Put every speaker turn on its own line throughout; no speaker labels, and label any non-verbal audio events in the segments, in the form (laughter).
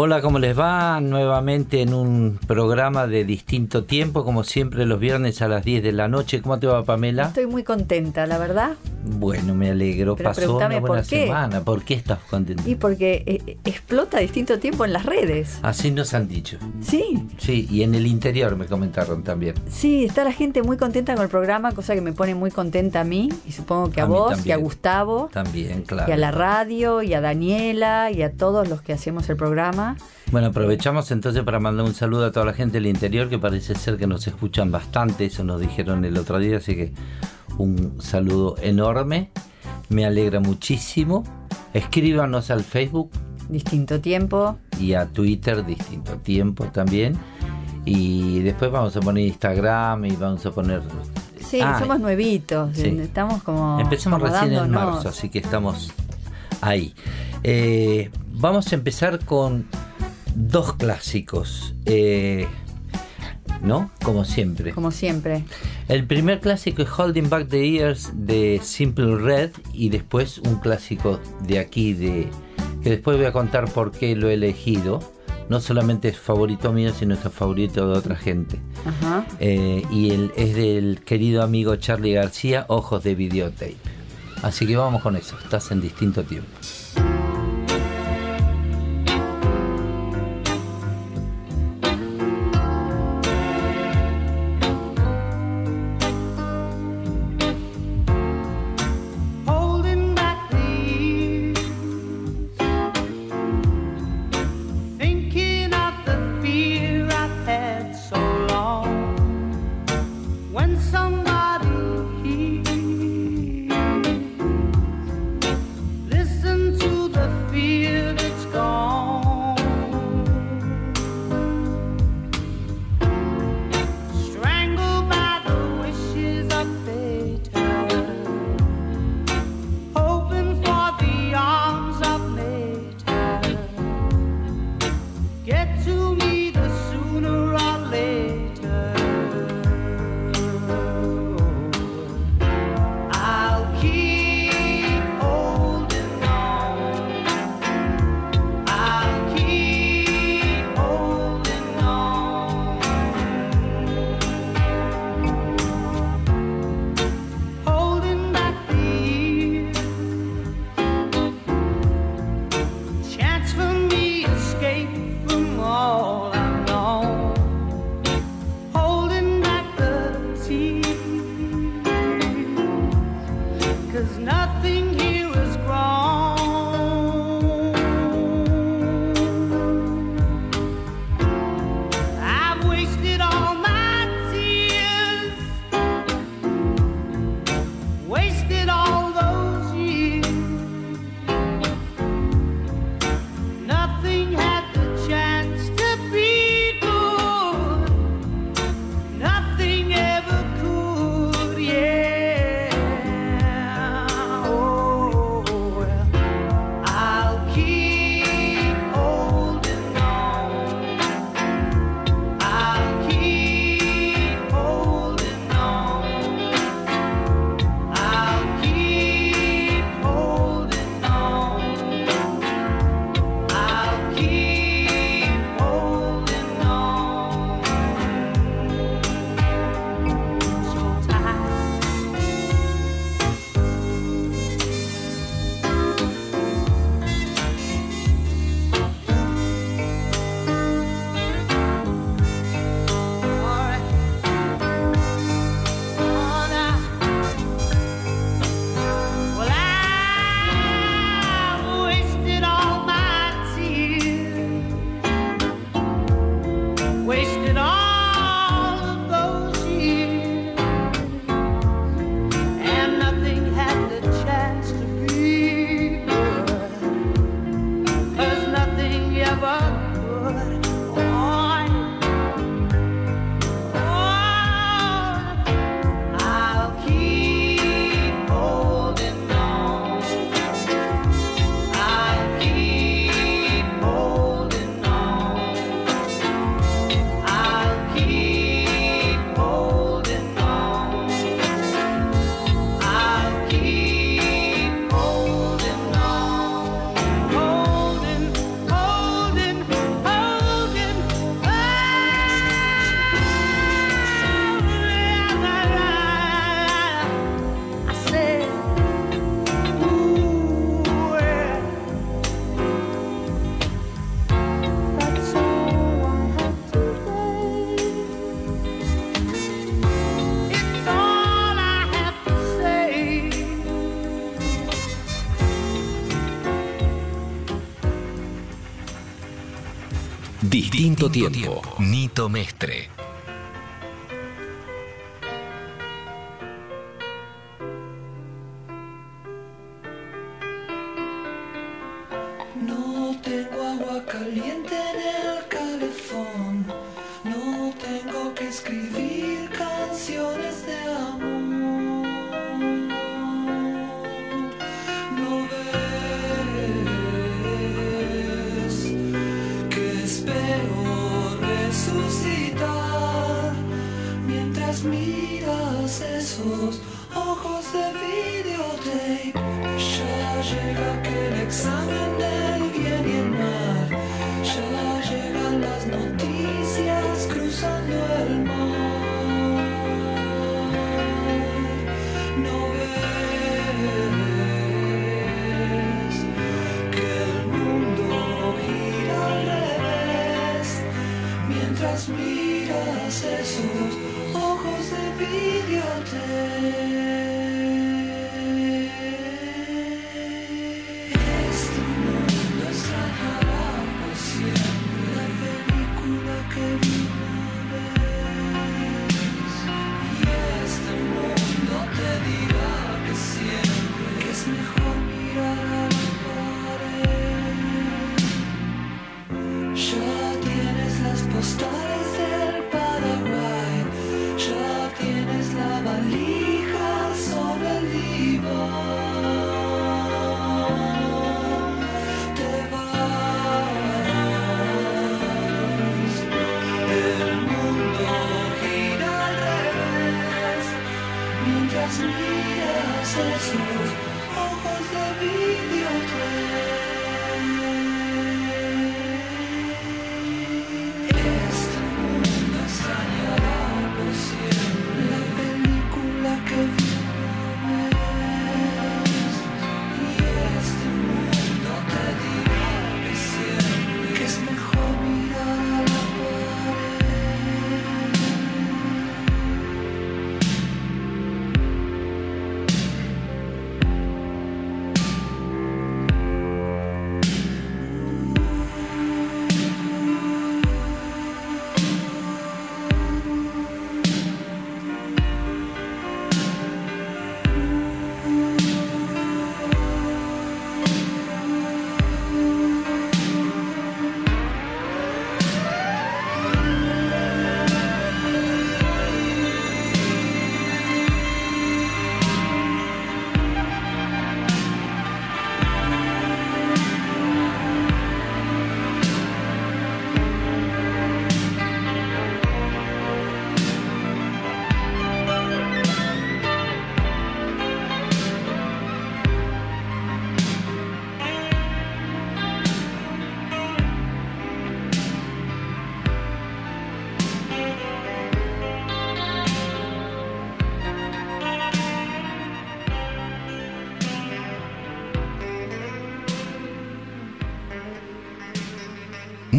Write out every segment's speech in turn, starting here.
Hola, ¿cómo les va? Nuevamente en un programa de distinto tiempo, como siempre los viernes a las 10 de la noche. ¿Cómo te va, Pamela?
Estoy muy contenta, la verdad.
Bueno, me alegro.
Pero
Pasó una buena
por qué.
semana. ¿Por qué estás contenta?
Y porque eh, explota distinto tiempo en las redes.
Así nos han dicho.
Sí,
Sí, y en el interior me comentaron también.
sí, está la gente muy contenta con el programa, cosa que me pone muy contenta a mí, y supongo que a,
A
vos,
también.
y a Gustavo,
También, claro.
y a la radio, y a Daniela, y a todos los que hacemos el programa.
Bueno, aprovechamos entonces para mandar un saludo a toda la gente del interior que parece ser que nos escuchan bastante, eso nos dijeron el otro día, así que un saludo enorme, me alegra muchísimo. Escríbanos al Facebook
Distinto tiempo.
y a Twitter, distinto tiempo también. Y después vamos a poner Instagram y vamos a poner...
Sí,
Ah,
somos nuevitos,
sí.
estamos como.
Empezamos recién en marzo, así que estamos ahí. Eh, vamos a empezar con dos clásicos, eh, ¿no? Como siempre.
Como siempre.
El primer clásico es Holding Back the Years de Simple Red y después un clásico de aquí de que después voy a contar por qué lo he elegido. No solamente es favorito mío, sino es favorito de otra gente.
Ajá.
Eh, y el, es del querido amigo Charlie García, Ojos de Videotape. Así que vamos con eso, estás en distinto tiempo.
Distinto tiempo. Nito Mestre.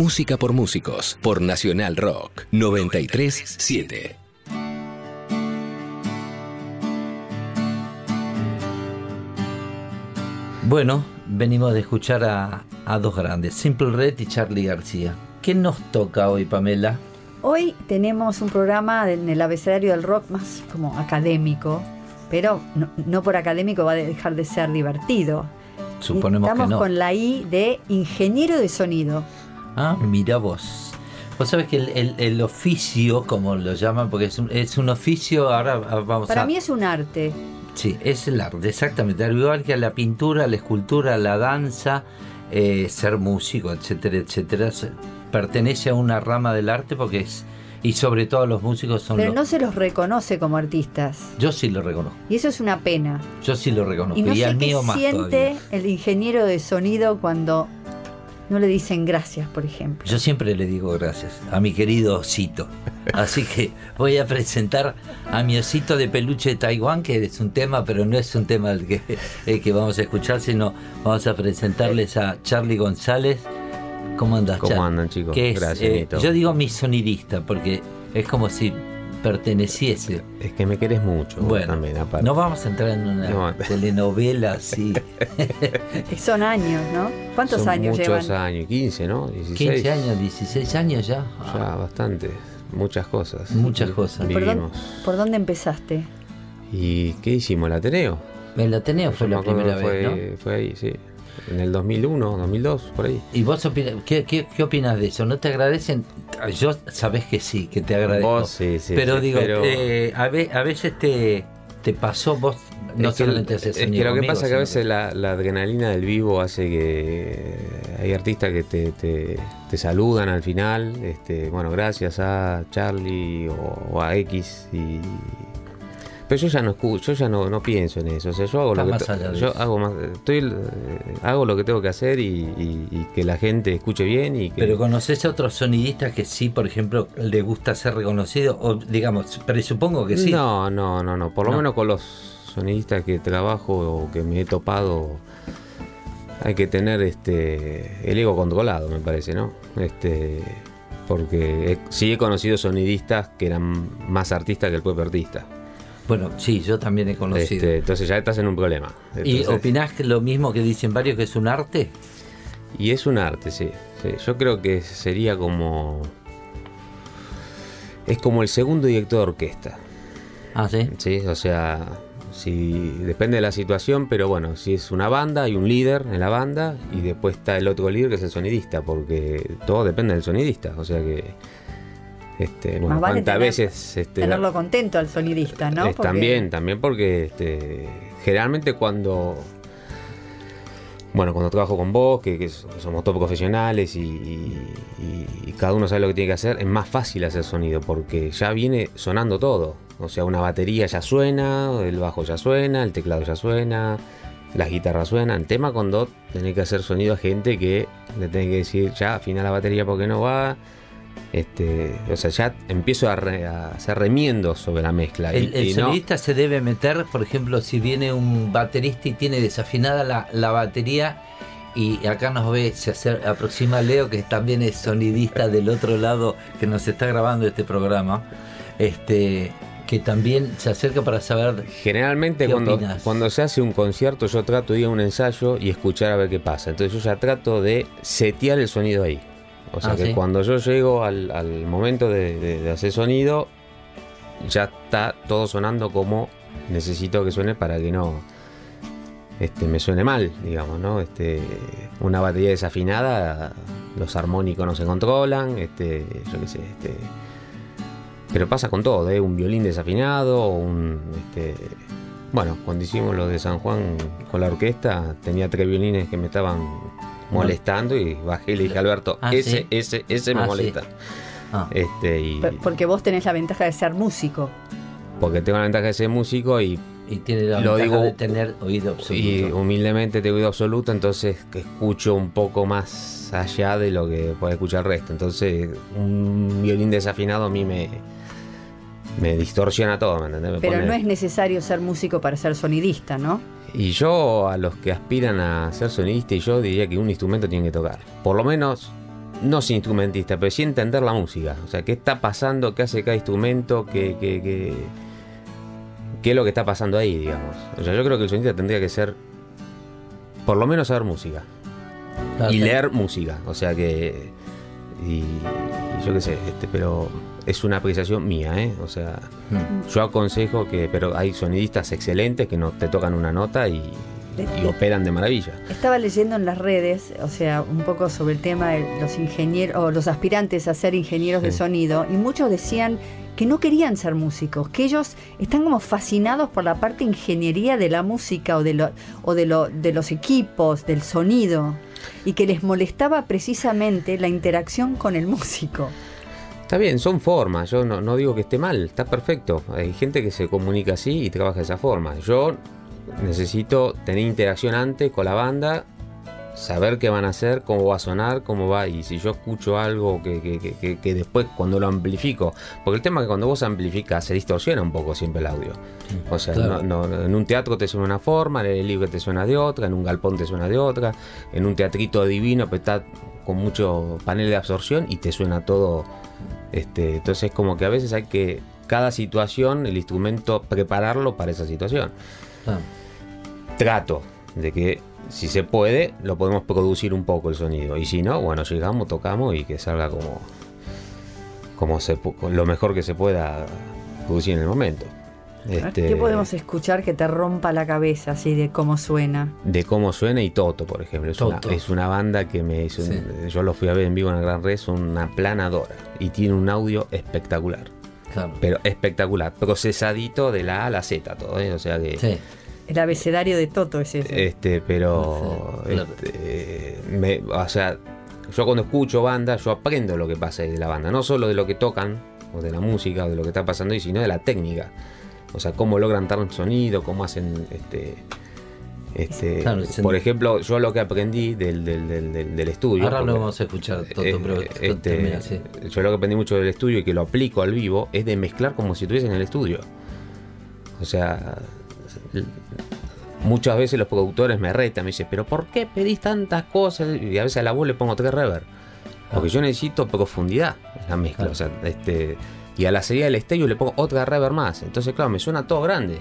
Música por músicos. Por Nacional Rock. 937.
Bueno, venimos de escuchar a, a dos grandes, Simple Red y Charlie García. ¿Qué nos toca hoy, Pamela?
Hoy tenemos un programa en el abecedario del rock más como académico, pero no, no por académico va a dejar de ser divertido.
Suponemos
Estamos
que no.
con la I de ingeniero de sonido.
Ah, mira vos. Vos sabés que el, el- el oficio, como lo llaman, porque es un, es un oficio, ahora ah, vamos
Para
a...
mí es un arte.
Sí, es el arte, exactamente. Al igual que a la pintura, la escultura, la danza, eh, ser músico, etcétera, etcétera, pertenece a una rama del arte porque es... Y sobre todo los músicos son
Pero
los...
no se los reconoce como artistas.
Yo sí lo reconozco.
Y eso es una pena.
Yo sí lo reconozco.
Y no sé
al
qué
más
siente
todavía.
el ingeniero de sonido cuando no le dicen gracias, por ejemplo.
Yo siempre le digo gracias a mi querido osito. Así que voy a presentar a mi osito de peluche de Taiwán, que es un tema, pero no es un tema el que, el que vamos a escuchar, sino vamos a presentarles a Charlie González. ¿Cómo andas,
¿Cómo
Char?
andan, chicos?
Que es,
Gracias,
eh, yo digo mi sonidista, porque es como si perteneciese.
Es que me querés mucho
Bueno,
también, aparte.
no vamos a entrar en una
No.
telenovela (laughs) así.
Son años, ¿no? ¿Cuántos
Son
años
muchos
llevan?
años, 15, ¿no? 16.
15 años, 16 años ya.
Ya, bastante. Muchas cosas.
Muchas cosas.
¿Por, dónde,
Vivimos.
por dónde empezaste?
¿Y qué hicimos? ¿El Ateneo?
El Ateneo fue la primera vez,
fue,
¿no?
fue ahí, sí. En el 2001, 2002, por ahí.
¿Y vos opinas, qué, qué, qué opinas de eso? ¿No te agradecen? Yo sabés que sí, que te agradezco.
Vos sí, sí,
pero
sí,
digo,
pero-
eh, a, ve- a veces te, te pasó, vos no
es que,
solamente
es que lo que pasa es que a veces la, la adrenalina del vivo hace que hay artistas que te, te- te saludan al final, este, bueno, gracias a Charlie o, o a X y pero yo ya no escucho, yo ya no, no pienso en eso, o sea, yo hago
Está
lo que
allá
yo hago más, estoy eh, hago lo que tengo que hacer y, y- y que la gente escuche bien y que
Pero conoces a otros sonidistas que sí, por ejemplo, le gusta ser reconocido, o digamos, presupongo que sí.
No, no, no, no. Por lo
No.
menos con los sonidistas que trabajo o que me he topado, hay que tener este el ego controlado, me parece, ¿no? Este, porque he- sí he conocido sonidistas que eran más artistas que el propio artista.
Bueno, sí, yo también he conocido.
Este, entonces ya estás en un problema.
¿Y opinás que lo mismo que dicen varios que es un arte?
Y es un arte, sí, sí. Yo creo que sería como. Es como el segundo director de orquesta.
Ah, sí.
Sí, o sea, si depende de la situación, pero bueno, si es una banda, hay un líder en la banda y después está el otro líder que es el sonidista, porque todo depende del sonidista. O sea que, este, bueno,
Más vale
cuántas
tener-
veces. Este,
Tenerlo contento al sonidista, ¿no?
es
Porque-
También, también porque este, generalmente cuando. Bueno, cuando trabajo con vos, que, que somos todos profesionales y, y- y- y cada uno sabe lo que tiene que hacer, es más fácil hacer sonido porque ya viene sonando todo. O sea, una batería ya suena, el bajo ya suena, el teclado ya suena, las guitarras suenan. El tema cuando tenés que hacer sonido a gente que le tenés que decir, ya afina la batería porque no va. Este, o sea, ya empiezo a, re- a hacer remiendos sobre la mezcla. y-
El,
y no-
se debe meter, por ejemplo, si viene un baterista y tiene desafinada la, la batería y acá nos ve, se acer- aproxima Leo, que también es sonidista del otro lado que nos está grabando este programa, este que también se acerca para saber
Generalmente
¿Qué
cuando,
opinas?
cuando se hace un concierto yo trato de ir a un ensayo y escuchar a ver qué pasa. Entonces yo ya trato de setear el sonido ahí. O sea
Ah,
que
¿sí?
cuando yo llego al, al momento de, de- de hacer sonido, ya está todo sonando como necesito que suene para que no este, me suene mal, digamos, ¿no? Este, una batería desafinada, los armónicos no se controlan, este, yo qué sé, este, pero pasa con todo, ¿eh? un violín desafinado, un este, bueno, cuando hicimos lo de San Juan con la orquesta, tenía tres violines que me estaban molestando y bajé y le dije a Alberto,
Ah,
ese,
¿sí?
ese, ese me
Ah, sí.
molesta.
Ah,
Este, y
Porque vos tenés la ventaja de ser músico.
porque tengo la ventaja de ser músico y,
y tiene la
Lo
ventaja
digo-
de tener oído absoluto.
y humildemente tengo oído absoluto, entonces que escucho un poco más allá de lo que puede escuchar el resto. Entonces, un violín desafinado a mí me, me distorsiona todo, ¿me entendés? Me
Pero
pone-
no es necesario ser músico para ser sonidista, ¿no?
Y yo a los que aspiran a ser sonidista y yo diría que un instrumento tienen que tocar. Por lo menos, no ser instrumentista, pero sí entender la música. O sea, qué está pasando, qué hace cada instrumento, qué, qué, qué, qué es lo que está pasando ahí, digamos. O sea, yo creo que el sonidista tendría que ser, por lo menos saber música.
Claro,
y leer música. O sea que... Y, y yo qué sé, este, pero es una apreciación mía, ¿eh? O sea...
Mm.
Yo aconsejo que, pero hay sonidistas excelentes que no te tocan una nota y, y operan de maravilla.
Estaba leyendo en las redes, o sea, un poco sobre el tema de los ingenieros o los aspirantes a ser ingenieros de sonido y muchos decían que no querían ser músicos, que ellos están como fascinados por la parte ingeniería de la música o de lo, o de lo, de los equipos, del sonido y que les molestaba precisamente la interacción con el músico.
Está bien, son formas, yo no, no digo que esté mal, está perfecto. Hay gente que se comunica así y trabaja de esa forma. Yo necesito tener interacción antes con la banda, saber qué van a hacer, cómo va a sonar, cómo va. Y si yo escucho algo que, que- que- después cuando lo amplifico, porque el tema es que cuando vos amplificas se distorsiona un poco siempre el audio. O sea,
Claro.
no- no- en un teatro te suena una forma, en el libro te suena de otra, en un galpón te suena de otra, en un teatrito divino pues está con mucho panel de absorción y te suena todo. Este, entonces como que a veces hay que cada situación, el instrumento, prepararlo para esa situación.
Ah,
Trato de que si se puede, lo podemos producir un poco el sonido. Y si no, bueno, llegamos, tocamos y que salga como, como se, lo mejor que se pueda producir en el momento. Este,
¿Qué podemos escuchar que te rompa la cabeza así de cómo suena?
de cómo suena y Toto, por ejemplo. Es, Una,
Toto.
es una banda que me hizo.
Sí.
Yo lo fui a ver en vivo en el Gran Red, son una planadora. Y tiene un audio espectacular.
claro.
Pero espectacular. Procesadito de la A a la Z todo, ¿eh? O sea que.
Sí,
El abecedario de Toto es ese.
Este, pero.
Claro.
este, me- o sea, yo cuando escucho banda, yo aprendo lo que pasa de la banda. No solo de lo que tocan, o de la música, o de lo que está pasando ahí, sino de la técnica. O sea, cómo logran dar un sonido, cómo hacen. Este, este,
Claro, es-
por ejemplo, yo lo que aprendí del, del, del, estudio.
Ahora lo vamos a escuchar, Toto,
eh,
pero
este,
termina
yo lo que aprendí mucho del estudio y que lo aplico al vivo es de mezclar como si estuviese en el estudio. O sea, muchas veces los productores me retan, me dicen, pero ¿por qué pedís tantas cosas? Y a veces a la voz le pongo tres reverb. Porque yo necesito profundidad en la mezcla. O sea, este, y a la salida del estéreo le pongo otra reverb más. Entonces, claro, me suena todo grande.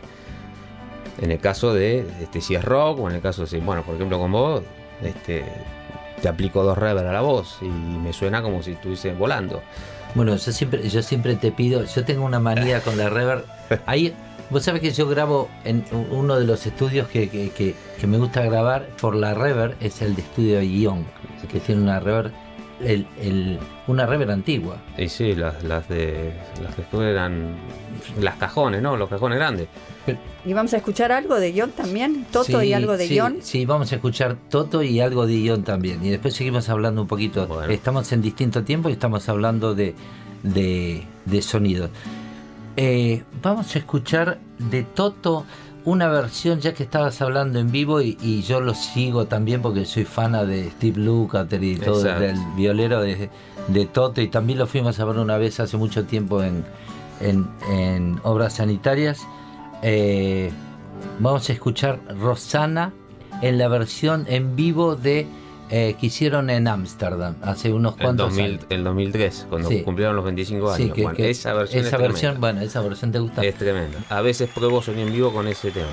En el caso de este, si es rock, o en el caso de, si- bueno, por ejemplo, con vos, este, te aplico dos reverb a la voz y me suena como si estuviese volando.
Bueno, yo siempre, yo siempre te pido, yo tengo una manía con la reverb. (laughs) Ahí, vos sabés que yo grabo en uno de los estudios que, que- que- que me gusta grabar por la reverb, es el de estudio guion, que tiene una reverb, el, el- una reverb antigua.
Y sí, las, las de. Las que eran. Las cajones, ¿no? Los cajones grandes.
¿Y vamos a escuchar algo de guion también? ¿Toto y algo de
sí,
guion?
Sí, vamos a escuchar Toto y algo de guion también. Y después seguimos hablando un poquito.
Bueno.
Estamos en distinto tiempo y estamos hablando de, de, de sonidos. Eh, vamos a escuchar de Toto una versión, ya que estabas hablando en vivo y, y yo lo sigo también porque soy fana de Steve Lukather y todo,
Exacto.
del violero de, de Toto. Y también lo fuimos a ver una vez hace mucho tiempo en, en, en obras sanitarias. Eh, vamos a escuchar Rosana en la versión en vivo de eh, que hicieron en Ámsterdam hace unos
El,
cuantos
2000
años.
el 2003, cuando
Sí.
cumplieron los 25
Sí,
años.
que-
bueno,
que
esa versión
esa
es
versión, bueno, esa versión te gusta.
Es tremenda. A veces pruebo sonido en vivo con ese tema.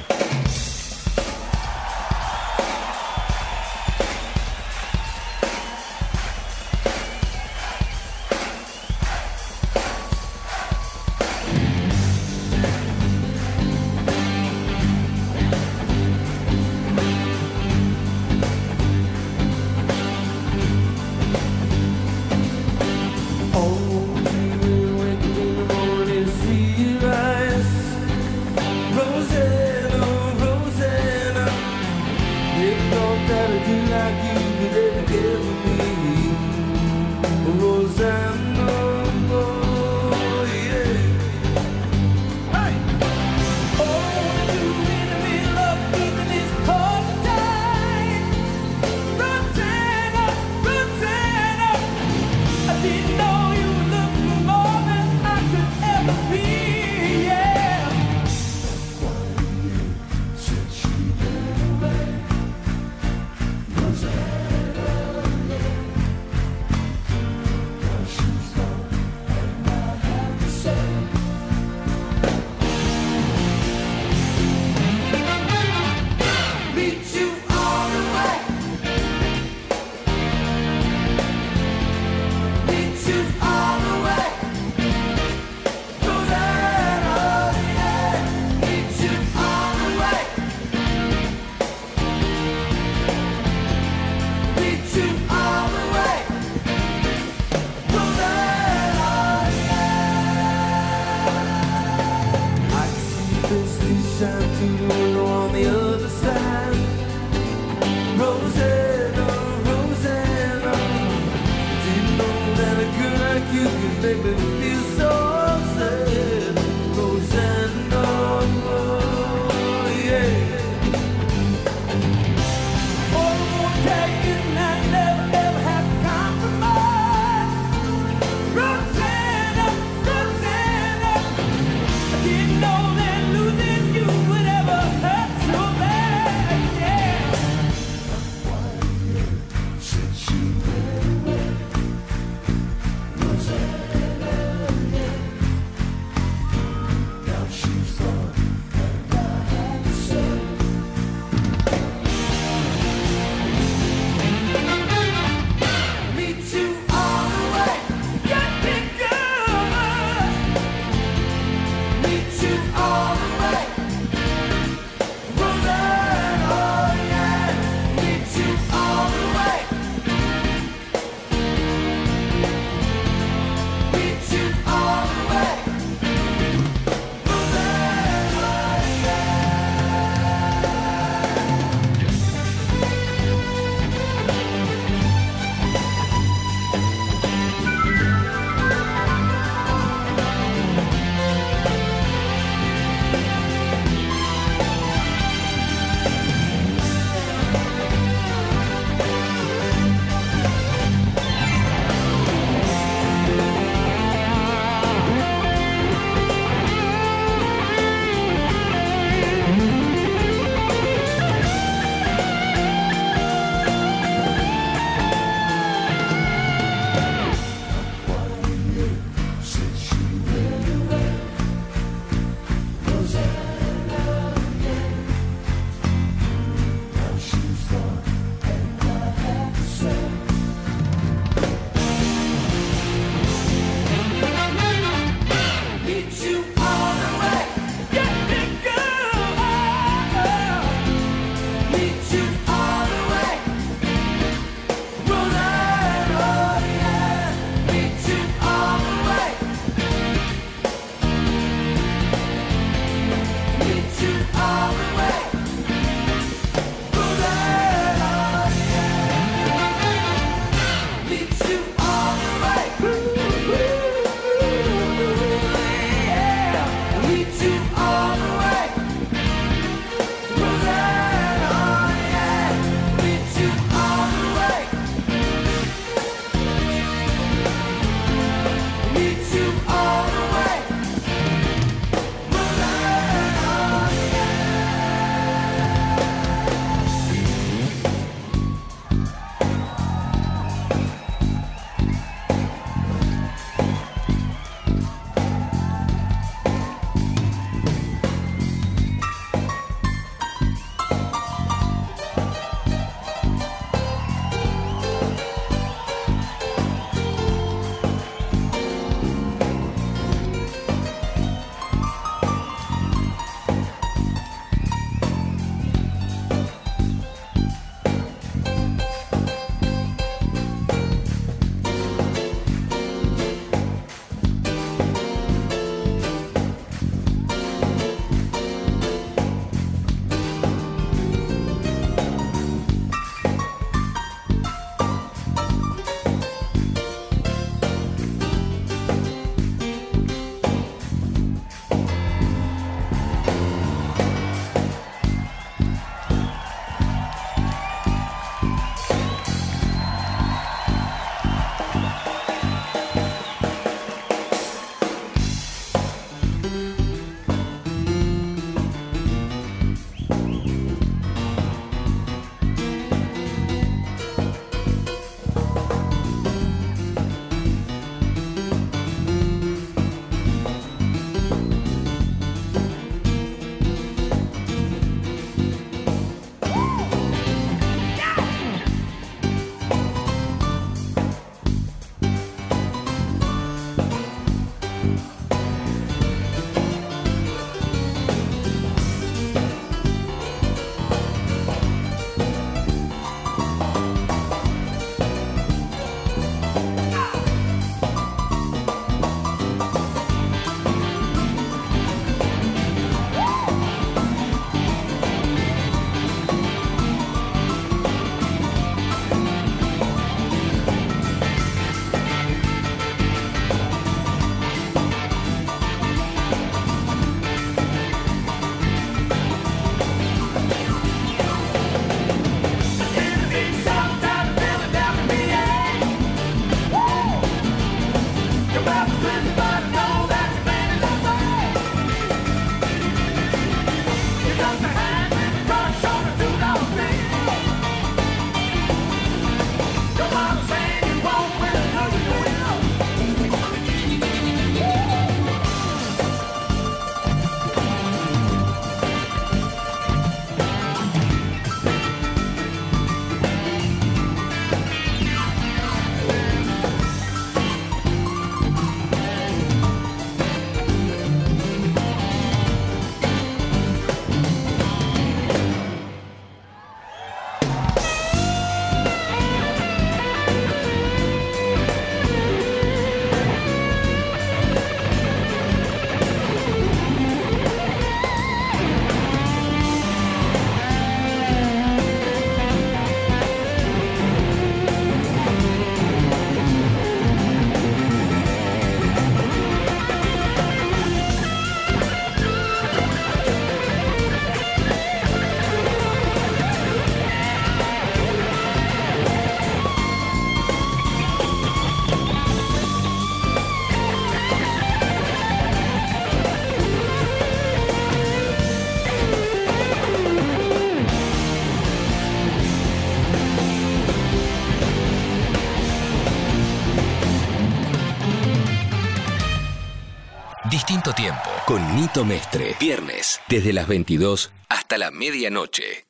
Mestre. Viernes, desde las 22 hasta la medianoche.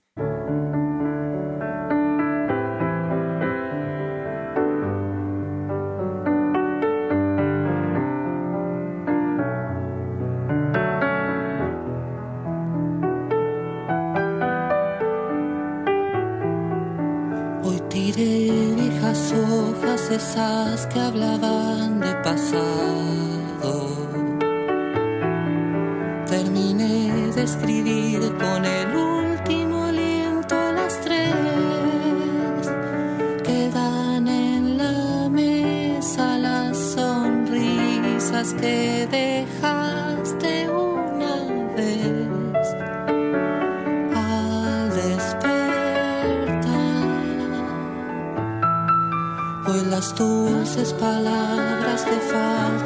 Hoy tiré viejas hojas esas que hablaban de pasado. Terminé de escribir con el último aliento a las tres. Quedan en la mesa las sonrisas que dejaste una vez al despertar. Hoy las dulces palabras que faltan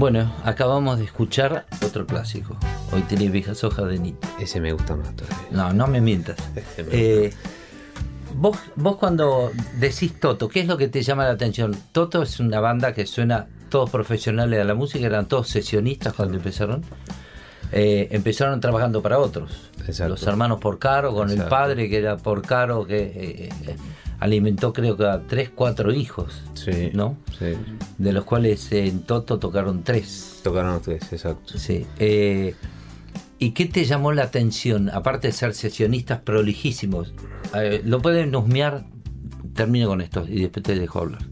Bueno, acabamos de escuchar otro clásico. Hoy tenés viejas hojas de Nito.
Ese me gusta más todavía.
No, no me mientas.
Me
Eh, vos, vos cuando decís Toto, ¿qué es lo que te llama la atención? Toto es una banda que suena todos profesionales de la música, eran todos sesionistas cuando empezaron. Eh, empezaron trabajando para otros.
Exacto.
Los hermanos Porcaro, con el padre que era Porcaro, que eh, eh, alimentó creo que a tres, cuatro hijos,
Sí.
¿no?
Sí.
De los cuales eh, en Toto tocaron tres.
Tocaron ustedes, exacto.
Sí. eh, ¿Y qué te llamó la atención? Aparte de ser sesionistas prolijísimos, eh, lo pueden husmear, termino con esto y después te dejo hablar.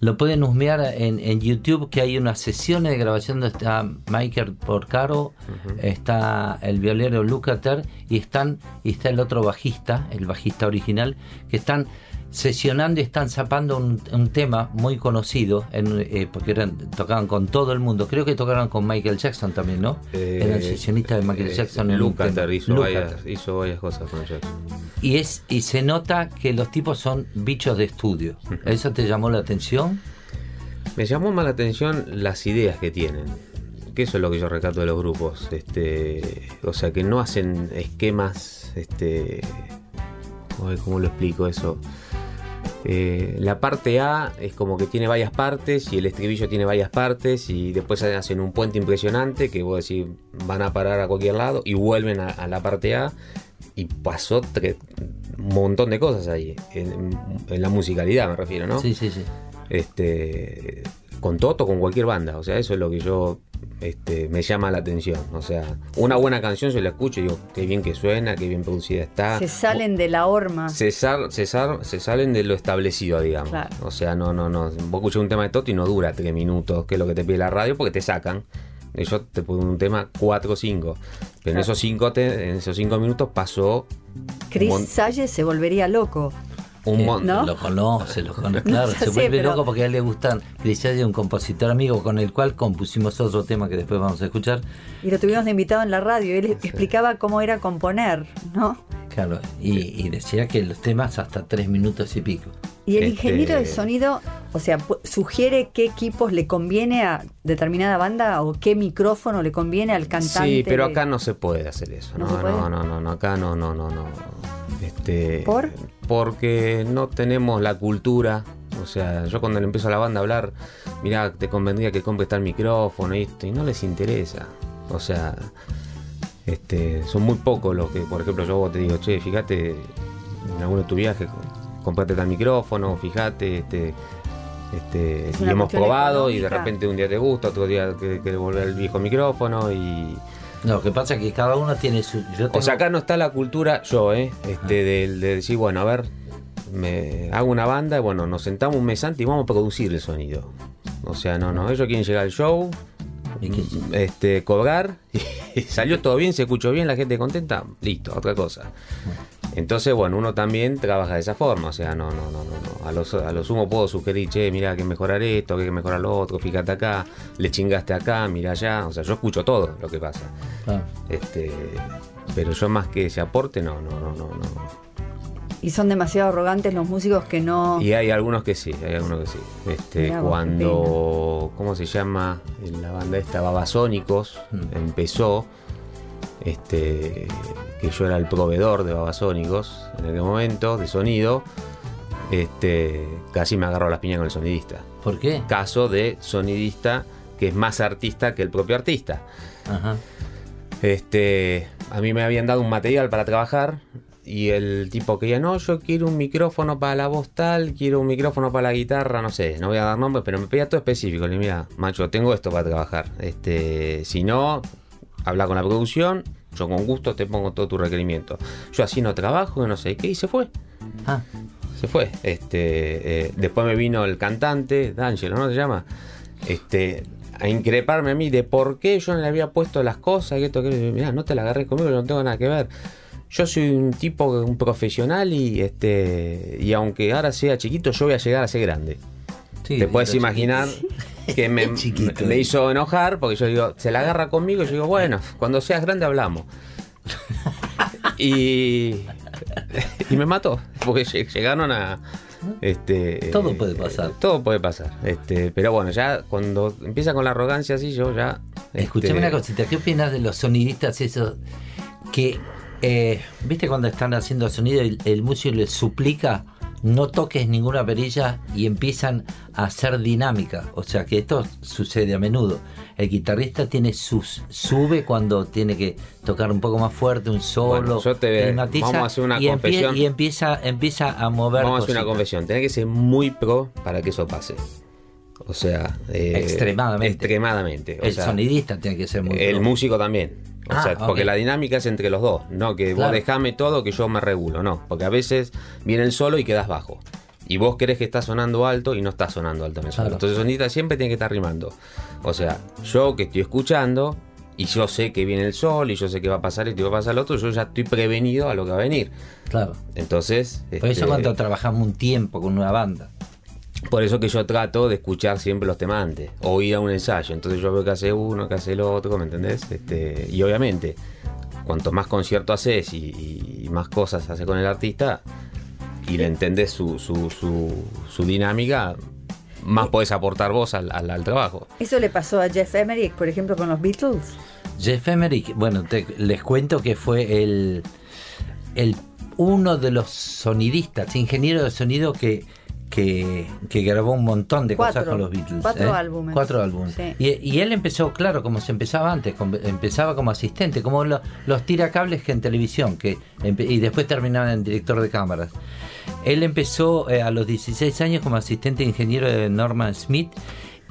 Lo pueden husmear en, en YouTube que hay unas sesiones de grabación donde está Michael Porcaro, está el violero Lucater y están y está el otro bajista, el bajista original, que están sesionando y están zapando un, un tema muy conocido, en, eh, porque eran, tocaban con todo el mundo. Creo que tocaron con Michael Jackson también, ¿no?
Eh,
eran sesionistas de Michael
eh,
Jackson. en tema.
hizo, varias, hizo varias cosas con Jackson.
Y, es, y se nota que los tipos son bichos de estudio. ¿Eso te llamó la atención?
Me llamó más la atención las ideas que tienen. Que eso es lo que yo recato de los grupos. Este, o sea, que no hacen esquemas. Este, ¿Cómo lo explico eso? Eh, la parte A es como que tiene varias partes y el estribillo tiene varias partes y después hacen un puente impresionante que vos decís van a parar a cualquier lado y vuelven a, a la parte A y pasó un montón de cosas ahí en, en la musicalidad me refiero, ¿no?
Sí, sí, sí.
este con Toto, con cualquier banda. O sea, eso es lo que yo este, me llama la atención. O sea, una buena canción yo la escucho y digo, qué bien que suena, qué bien producida está.
Se salen de la horma.
Se, sal- se sal- se salen de lo establecido, digamos.
Claro.
O sea, no, no, no. Vos escuchás un tema de Toti y no dura tres minutos, que es lo que te pide la radio, porque te sacan. Yo te pongo un tema 4 o 5. Pero en esos 5 en esos cinco minutos pasó
Chris Salles se volvería loco.
Un montón.
¿no?
Lo conoce, lo conoce. (laughs) Claro, se
sé,
vuelve
pero-
loco porque a él le gustan. Chris Hay un compositor amigo con el cual compusimos otro tema que después vamos a escuchar.
Y lo tuvimos de invitado en la radio. Él explicaba cómo era componer, ¿no?
Claro, y, y decía que los temas hasta tres minutos y pico.
Y el
Este-
ingeniero de sonido, o sea, sugiere qué equipos le conviene a determinada banda o qué micrófono le conviene al cantante.
Sí, pero acá no se puede hacer eso.
¿No
no, no, no, no, acá no, no, no, no. Este,
¿Por?
Porque no tenemos la cultura. O sea, yo cuando le empiezo a la banda a hablar, mira, te convendría que compres tal micrófono y esto, y no les interesa. O sea, este, son muy pocos los que, por ejemplo, yo te digo, che, fíjate en alguno de tus viajes, comprate tal micrófono, fíjate, este, este,
Es
y hemos probado y de repente un día te gusta, otro día que, que volver al viejo micrófono y
No, lo que pasa es que cada uno tiene su. Yo
o sea, acá no está la cultura, yo, ¿eh? Este, de, de decir, bueno, a ver, me hago una banda y bueno, nos sentamos un mes antes y vamos a producir el sonido. O sea, no, no, ellos quieren llegar al show,
que-
este, cobrar, (laughs) y salió todo bien, se escuchó bien, la gente contenta, listo, otra cosa. Entonces, bueno, uno también trabaja de esa forma, o sea, no, no, no, no, no. A lo, a lo sumo puedo sugerir, che, mira, hay que mejorar esto, que hay que mejorar lo otro, fíjate acá, le chingaste acá, mira allá, o sea, yo escucho todo lo que pasa.
claro.
Este, pero yo más que ese aporte, no, no, no, no, no.
Y son demasiado arrogantes los músicos que no.
Y hay algunos que sí, hay algunos que sí. Este,
Mirá
cuando, ¿cómo se llama? La banda esta, Babasónicos,
Mm.
empezó, este, que yo era el proveedor de Babasónicos en aquel momento, de sonido, este, casi me agarró las piñas con el sonidista.
¿Por qué?
Caso de sonidista que es más artista que el propio artista.
Ajá.
Este, a mí me habían dado un material para trabajar y el tipo que ya no, yo quiero un micrófono para la voz tal, quiero un micrófono para la guitarra, no sé, no voy a dar nombres, pero me pedía todo específico. Le dije, mira, macho, tengo esto para trabajar. Este, si no, habla con la producción, yo con gusto te pongo todo tu requerimiento. Yo así no trabajo, no sé qué, y se fue.
Ah,
Se fue. Este, eh, después me vino el cantante, D'Angelo, ¿no se llama? Este, a increparme a mí de por qué yo no le había puesto las cosas, que esto, que mirá, no te la agarré conmigo, yo no tengo nada que ver. Yo soy un tipo, un profesional y este, y aunque ahora sea chiquito, yo voy a llegar a ser grande.
sí,
Te puedes
chiquito. (laughs)
que me, (laughs) me hizo enojar porque yo digo, se la agarra conmigo y yo digo, bueno, cuando seas grande hablamos. y, y me mató, porque lle- llegaron a... Este,
Todo puede pasar.
Todo puede pasar. Este, pero bueno, ya cuando empieza con la arrogancia así, yo ya...
Escuchame
este,
una cosita, ¿qué opinas de los sonidistas esos que, eh, viste cuando están haciendo sonido y el, el músico les suplica no toques ninguna perilla y empiezan a hacer dinámica? O sea que esto sucede a menudo. El guitarrista tiene sus sube cuando tiene que tocar un poco más fuerte, un solo,
Bueno, yo te- vamos a hacer una
y, empie-
confesión.
y empieza, empieza a mover.
Vamos a hacer una confesión. Tenés que ser muy pro para que eso pase. O sea... eh,
Extremadamente.
Extremadamente. O
El
sea,
sonidista tiene que ser muy
El
pro.
músico también. O
Ah,
sea, porque
ok.
la dinámica es entre los dos, no que
Claro.
vos dejame todo que yo me regulo, no, porque a veces viene el solo y quedas bajo. Y vos crees que está sonando alto y no está sonando alto en el solo.
Claro.
Entonces el sonidista siempre tiene que estar rimando. O sea, yo que estoy escuchando y yo sé que viene el sol y yo sé que va a pasar esto y va a pasar lo otro, yo ya estoy prevenido a lo que va a venir.
Claro.
Entonces,
Por eso
este,
cuando trabajamos un tiempo con una banda.
Por eso que yo trato de escuchar siempre los temas antes, o ir a un ensayo. Entonces yo veo que hace uno, que hace el otro, ¿me entendés? Este, y obviamente, cuanto más concierto haces y, y más cosas haces con el artista, y le entendés su, su, su, su dinámica, más podés aportar vos al, al- al trabajo.
Eso le pasó a Jeff Emerick, por ejemplo, con los Beatles.
Jeff Emerick, bueno, te- les cuento que fue el, el uno de los sonidistas, ingeniero de sonido que, que, que grabó un montón de
Cuatro.
cosas con los Beatles.
Cuatro
¿eh?
álbumes.
Cuatro álbumes.
Sí.
Y, y él empezó, claro, como se empezaba antes, com- empezaba como asistente, como lo- los tiracables que en televisión, que y después terminaban en director de cámaras. Él empezó eh, a los 16 años como asistente ingeniero de Norman Smith.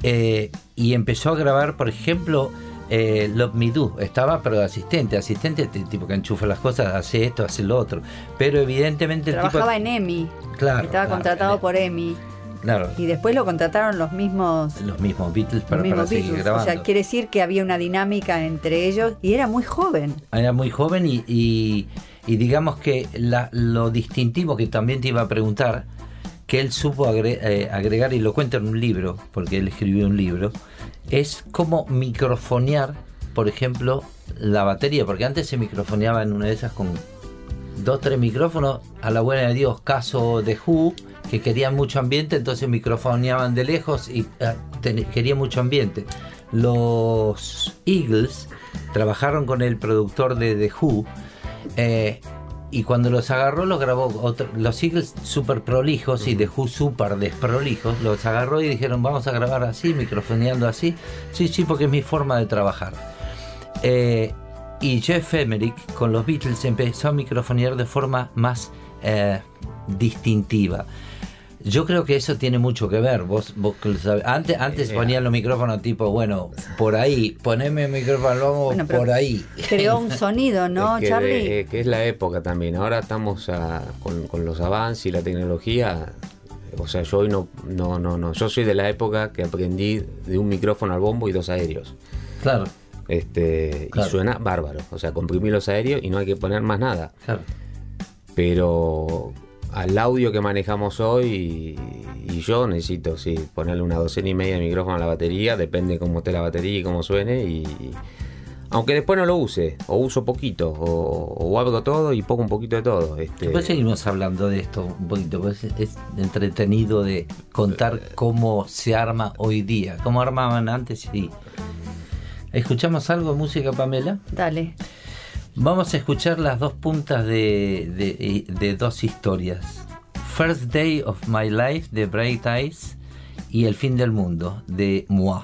Eh, y empezó a grabar, por ejemplo, eh, Love Me Do. Estaba, pero asistente. Asistente, tipo que enchufa las cosas, hace esto, hace lo otro. Pero evidentemente el
Trabajaba
tipo.
en EMI.
Claro,
Estaba
claro,
contratado
en-
por EMI.
Claro,
Y después lo contrataron los mismos,
los mismos Beatles para,
mismos
para seguir
Beatles. O
grabando.
sea, quiere decir que había una dinámica entre ellos y era muy joven.
Era muy joven y, y- y digamos que la- lo distintivo que también te iba a preguntar, que él supo eh, agregar, y lo cuenta en un libro, porque él escribió un libro, es cómo microfonear, por ejemplo, la batería, porque antes se microfoneaba en una de esas con dos, tres micrófonos, a la buena de Dios, caso de Who, que querían mucho ambiente, entonces microfoneaban de lejos y ah, querían mucho ambiente. Los Eagles trabajaron con el productor de The Who eh, y cuando los agarró los grabó otro- los Eagles super prolijos y The Who super desprolijos, los agarró y dijeron vamos a grabar así, microfoneando así. Sí, sí, porque es mi forma de trabajar. Eh, y Jeff Emerick con los Beatles empezó a microfonear de forma más eh, distintiva. Yo creo que eso tiene mucho que ver. Vos, vos. Antes, antes ponían los micrófonos tipo, bueno, por ahí, poneme el micrófono vamos
Bueno,
por ahí.
Creó un (laughs) sonido, ¿no,
es que,
Charlie?
de- que es la época también. Ahora estamos con, con los avances y la tecnología. O sea, yo hoy no, no, no, no. Yo soy de la época que aprendí de un micrófono al bombo y dos aéreos.
Claro,
Este,
Claro.
Y suena bárbaro. O sea, comprimir los aéreos y no hay que poner más nada.
claro.
Pero al audio que manejamos hoy y, y yo necesito sí, ponerle una docena y media de micrófono a la batería, depende cómo esté la batería y cómo suene. Y, y- aunque después no lo use, o uso poquito, o, o abro todo y pongo un poquito de todo. Este,
Después seguimos hablando de esto un poquito, pues es, es entretenido de contar cómo se arma hoy día, cómo armaban antes y... ¿Escuchamos algo de música, Pamela?
Dale.
Vamos a escuchar las dos puntas de, de- dos historias. First Day of My Life de Bright Eyes y El fin del mundo de Moi.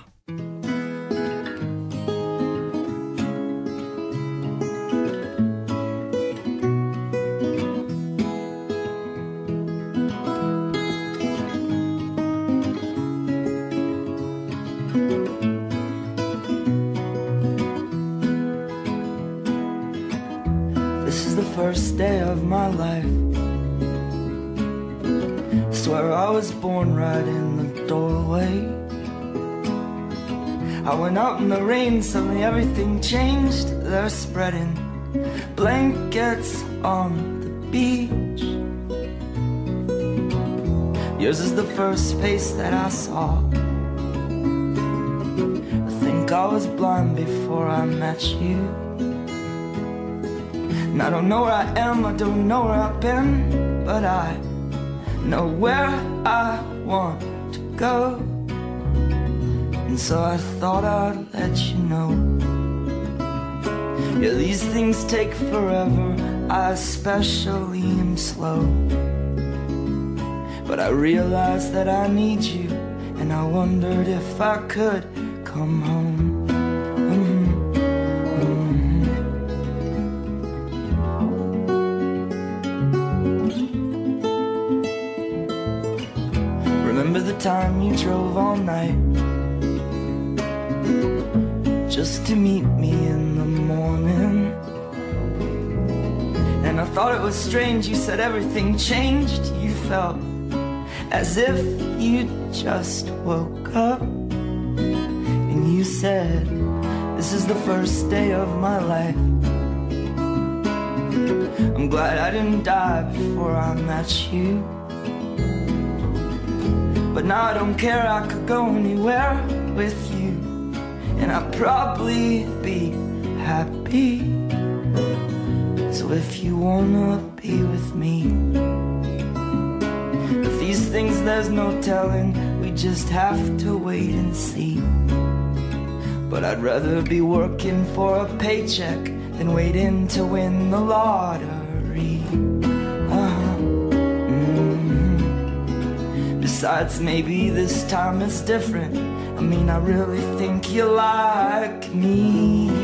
Suddenly everything changed. They're spreading blankets on the beach. Yours is the first face that I saw. I think I was blind before I met you. And I don't know where I am, I don't know where I've been, but I know where I want to go. And so I thought I'd let you know. Yeah, these things take forever, I especially am slow. But I realized that I need you, and I wondered if I could come home. Mhm, mhm. Remember the time you drove all night just to meet me in the morning? And I thought it was strange, you said everything changed. You felt as if you just woke up. And you said, This is the first day of my life. I'm glad I didn't die before I met you. But now I don't care, I could go anywhere with you. And I'd probably be happy. So if you wanna be with me, if these things there's no telling, we just have to wait and see. But I'd rather be working for a paycheck than waiting to win the lottery. Uh-huh. Mhm. Besides, maybe this time it's different. I mean, I really think you like me.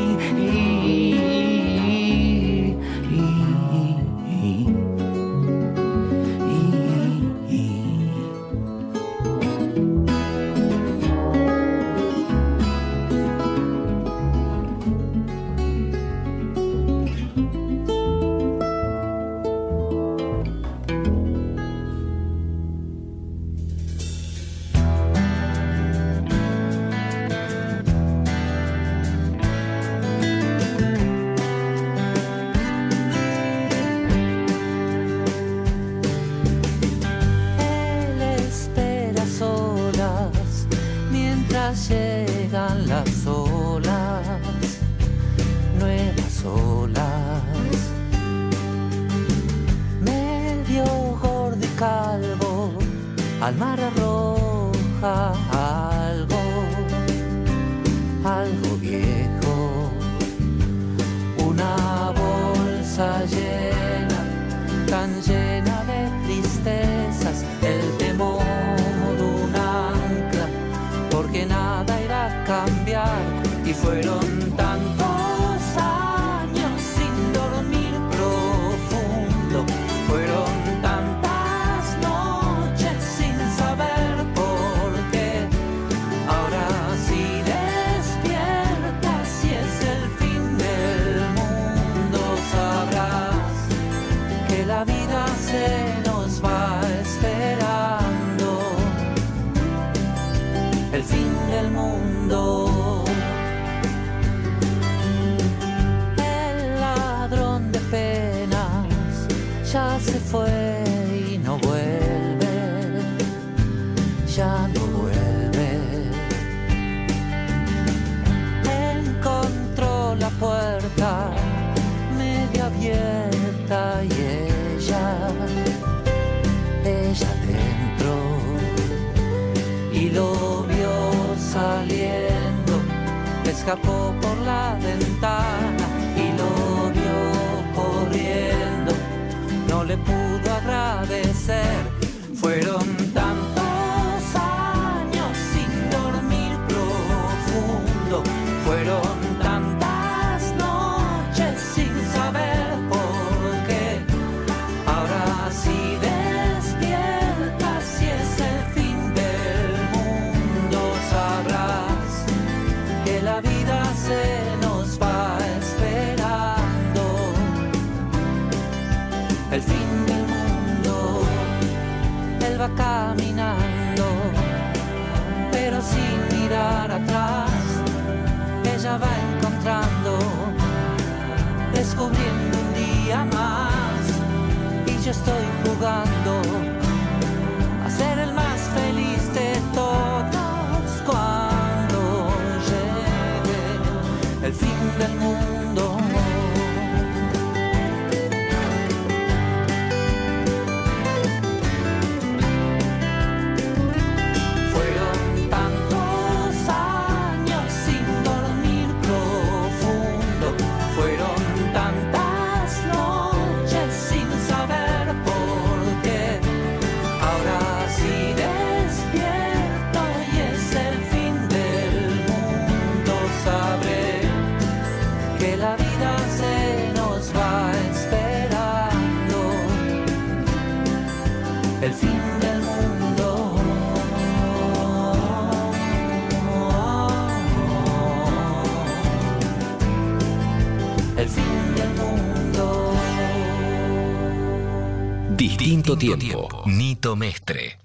Distinto tiempo. Nito Mestre.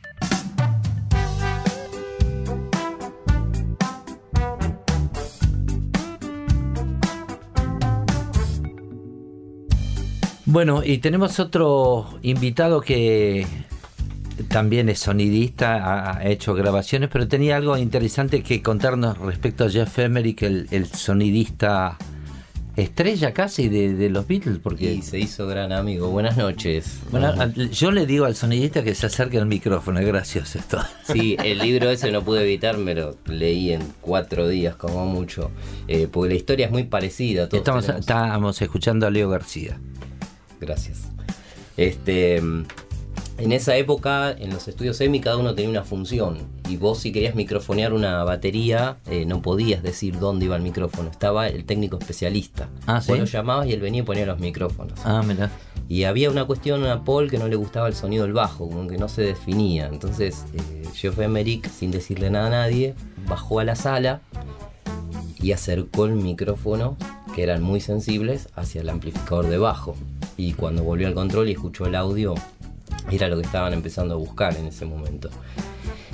Bueno, y tenemos otro invitado que también es sonidista, ha ha hecho grabaciones, pero tenía algo interesante que contarnos respecto a Jeff Emerick, el, el sonidista estrella casi de, de los Beatles, porque
Y se hizo gran amigo. Buenas noches.
bueno, yo le digo al sonidista que se acerque al micrófono, es gracioso esto.
Sí, el libro ese no pude evitar, me lo leí en cuatro días como mucho. eh, porque la historia es muy parecida. todos
Estamos,
tenemos-
estábamos escuchando a Leo García.
Gracias. Este, en esa época, en los estudios EMI, cada uno tenía una función. Y vos, si querías microfonear una batería, eh, no podías decir dónde iba el micrófono. Estaba el técnico especialista.
Ah,
Vos
¿sí?
lo llamabas y él venía y ponía los micrófonos.
Ah, mira.
Y había una cuestión a Paul que no le gustaba el sonido del bajo, como que no se definía. Entonces, eh, Geoff Emerick, sin decirle nada a nadie, bajó a la sala y acercó el micrófono, que eran muy sensibles, hacia el amplificador de bajo. Y cuando volvió al control y escuchó el audio, era lo que estaban empezando a buscar en ese momento.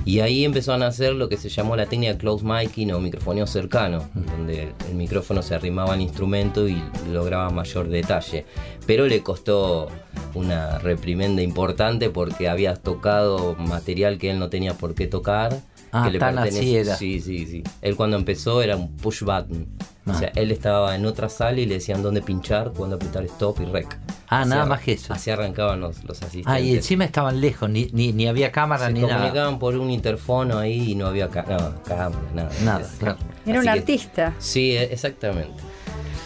Y ahí empezó a nacer lo que se llamó la técnica close miking o microfonio cercano, donde el micrófono se arrimaba al instrumento y lograba mayor detalle. Pero le costó una reprimenda importante porque había tocado material que él no tenía por qué tocar.
Ah,
que le
tan así era.
Sí, sí, sí. Él cuando empezó era un push button. O sea, él estaba en otra sala y le decían dónde pinchar, cuándo apretar stop y rec.
Ah,
Así
nada más que eso.
Así arrancaban los, los asistentes.
Ah, y encima estaban lejos, ni, ni, ni había cámara
se
ni nada.
comunicaban por un interfono ahí y no había no, cámara, nada.
Nada,
Es-
claro.
Era un
que-
artista.
Sí, e- exactamente.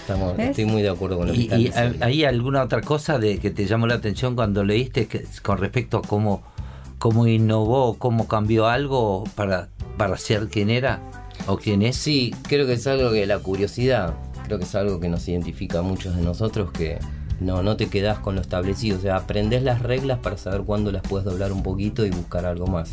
Estamos, estoy muy de acuerdo con lo que
¿Y, y hay alguna otra cosa de que te llamó la atención cuando leíste que- con respecto a cómo, cómo innovó, cómo cambió algo para, para ser quien era o quién es?
Sí, creo que es algo que la curiosidad, creo que es algo que nos identifica a muchos de nosotros que no, no te quedás con lo establecido, o sea, aprendés las reglas para saber cuándo las puedes doblar un poquito y buscar algo más.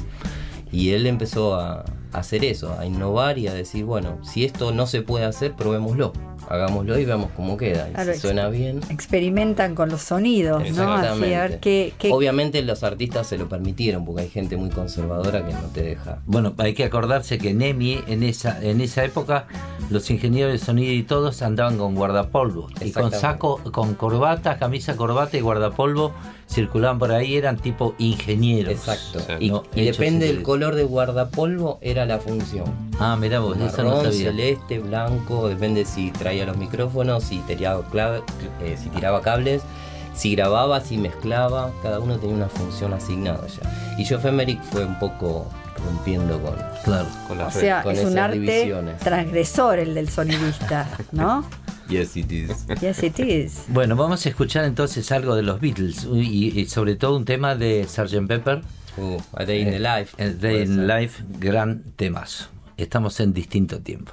Y él empezó a hacer eso, a innovar y a decir, bueno, si esto no se puede hacer, probémoslo, hagámoslo y veamos cómo queda. Y
Claro,
si suena bien.
Experimentan con los sonidos, ¿no? Así, a ver qué, qué-
Obviamente los artistas se lo permitieron porque hay gente muy conservadora que no te deja.
Bueno, hay que acordarse que Nemi en esa en esa época los ingenieros de sonido y todos andaban con guardapolvo y con saco, con corbata, camisa, corbata y guardapolvo circulaban por ahí, eran tipo ingenieros.
Exacto.
Sí.
Y,
No,
depende del color de guardapolvo, era la función.
Ah, mirá vos, eso no
Marrón,
sabía.
celeste, blanco, depende si traía los micrófonos, si tiraba, clave- eh, si tiraba cables, si grababa, si mezclaba, cada uno tenía una función asignada ya. Y Geoff Emerick fue un poco rompiendo con...
Claro.
Con la
o
fe.
sea,
con
es un
esas
arte
divisiones.
transgresor el del sonidista, ¿no? (laughs)
Yes, it is.
Yes, it is.
Bueno, vamos a escuchar entonces algo de los Beatles y, y sobre todo un tema de Sgt. Pepper,
Uh, a Day in the Life.
el Day in
ser.
Life, gran temazo. Estamos en distinto tiempo.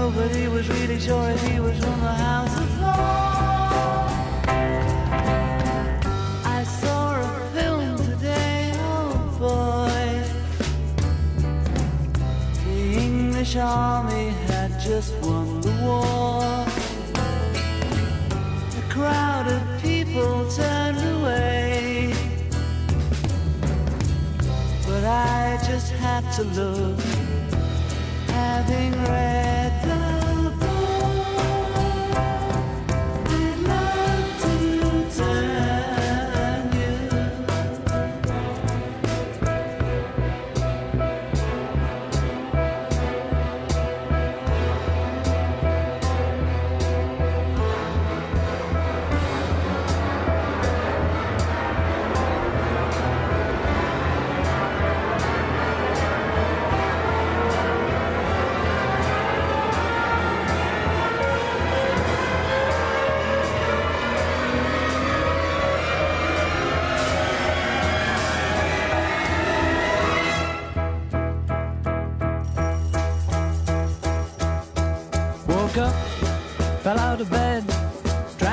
Nobody was really sure if he was from the House of Lords. I saw a film today, oh boy. The English army had just won the war. A crowd of people turned away. But I just had to look, having read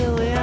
It takes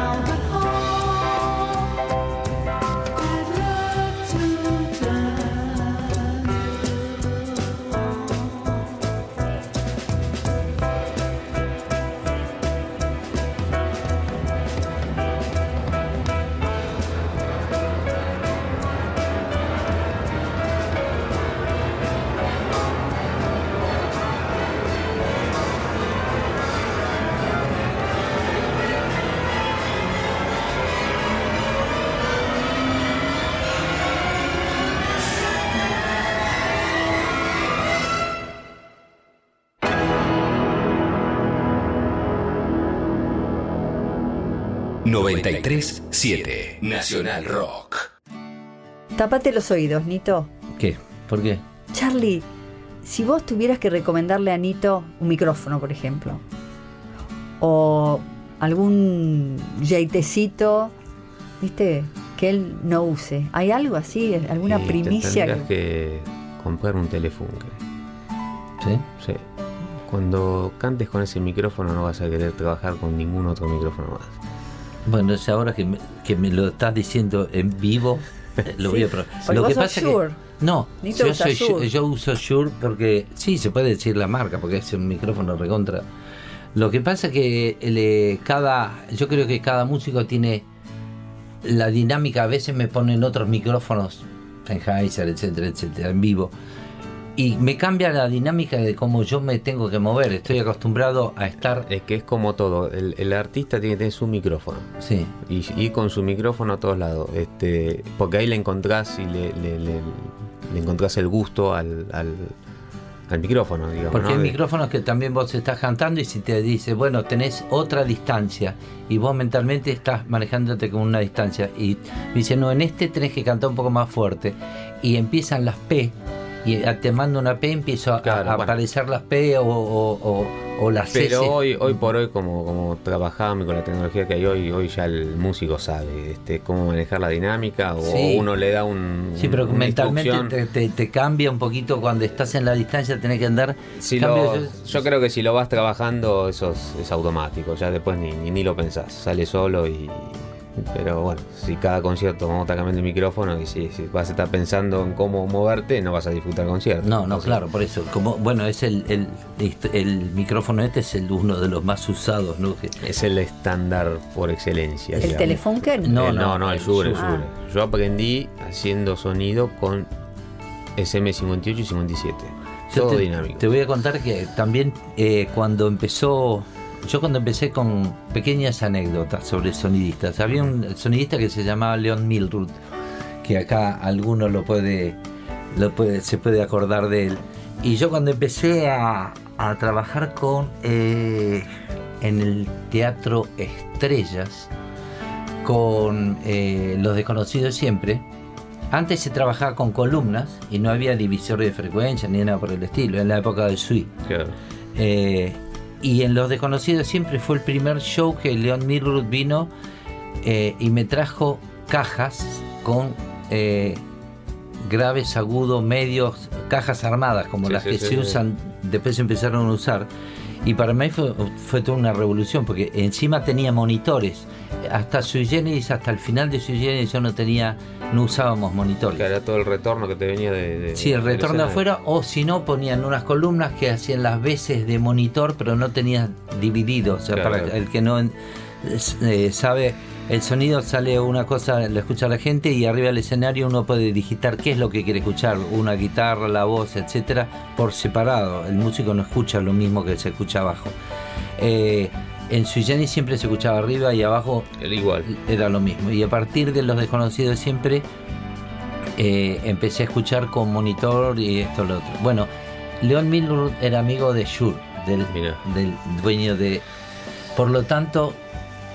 937 Nacional Rock.
Tapate los oídos, Nito.
¿Qué? ¿Por qué?
Charlie, si vos tuvieras que recomendarle a Nito un micrófono, por ejemplo, o algún jeitecito, ¿viste? Que él no use. ¿Hay algo así? ¿Alguna primicia?
Tendrías
que...
que comprar un telefunke.
¿Sí?
Sí. Cuando cantes con ese micrófono no vas a querer trabajar con ningún otro micrófono más.
Bueno, es ahora que me, que me lo estás diciendo en vivo, (laughs) eh, lo
Sí,
voy a probar. Lo
vos
que pasa que
Shure.
no, yo, soy,
Shure.
yo uso Shure porque sí se puede decir la marca porque es un micrófono recontra. Lo que pasa que le- cada, yo creo que cada músico tiene la dinámica. A veces me ponen otros micrófonos, Sennheiser, etcétera, etcétera, en vivo. Y me cambia la dinámica de cómo yo me tengo que mover. Estoy acostumbrado a estar.
Es que es como todo. El, el artista tiene que tener su micrófono.
Sí.
Y, y con su micrófono a todos lados. Este, porque ahí le encontrás y le, le- le- le encontrás el gusto al, al, al micrófono, digamos.
Porque
¿no?
hay micrófonos que también vos estás cantando y si te dice, bueno, tenés otra distancia y vos mentalmente estás manejándote con una distancia y dice, no, en este tenés que cantar un poco más fuerte y empiezan las P y ah, te mando una P, empiezo a,
Claro,
a
bueno.
aparecer las P o, o, o- o las C.
Pero hoy, hoy por hoy, como, como trabajamos y con la tecnología que hay hoy, hoy ya el músico sabe este, cómo manejar la dinámica o
Sí.
uno le da un.
Sí, pero
una
mentalmente te, te- te cambia un poquito cuando estás en la distancia, tenés que andar...
Si lo-
yo-
yo creo que si lo vas trabajando, eso es, es automático. Ya después ni, ni, ni lo pensás, sale solo y. Pero bueno, si cada concierto vamos a estar cambiando el micrófono y si, si vas a estar pensando en cómo moverte, no vas a disfrutar el concierto.
No, no, claro, por eso. Como, bueno, es el, el, el micrófono este es el uno de los más usados, ¿no?
Es el estándar por excelencia.
¿El
digamos.
Telefunken?
No,
Eh, no, no, el Shure, el
Shure.
Shure. Yo aprendí haciendo sonido con SM58 y 57.
Yo
Todo
te,
dinámico.
Te voy a contar que también eh, cuando empezó, yo cuando empecé con pequeñas anécdotas sobre sonidistas, había un sonidista que se llamaba Leon Milrud, que acá alguno lo puede, lo puede, se puede acordar de él. Y yo cuando empecé a, a trabajar con eh, en el teatro Estrellas, con eh, los desconocidos siempre. Antes se trabajaba con columnas y no había divisor de frecuencia ni nada por el estilo, en la época del Sui.
Claro.
Eh, y en Los Desconocidos siempre fue el primer show que Leon Milrud vino eh, y me trajo cajas con eh, graves, agudos, medios, cajas armadas, como
Sí,
las
sí,
que
sí,
se usan, después se empezaron a usar. Y para mí fue, fue toda una revolución, porque encima tenía monitores. Hasta Sui Generis, hasta el final de Sui Generis yo no tenía, no usábamos monitores.
Que era todo el retorno que te venía de. de-
Sí, el retorno de afuera, o si no, ponían unas columnas que hacían las veces de monitor, pero no tenías dividido. O sea,
Claro.
para el que no eh, sabe, el sonido sale una cosa, lo escucha la gente, y arriba del escenario uno puede digitar qué es lo que quiere escuchar, una guitarra, la voz, etcétera, por separado. El músico no escucha lo mismo que se escucha abajo. Eh, en Generis siempre se escuchaba arriba y abajo
El igual.
era lo mismo. Y a partir de los desconocidos siempre eh, empecé a escuchar con monitor y esto lo otro. Bueno, Leon Milrud era amigo de Shure, del, del dueño de. Por lo tanto,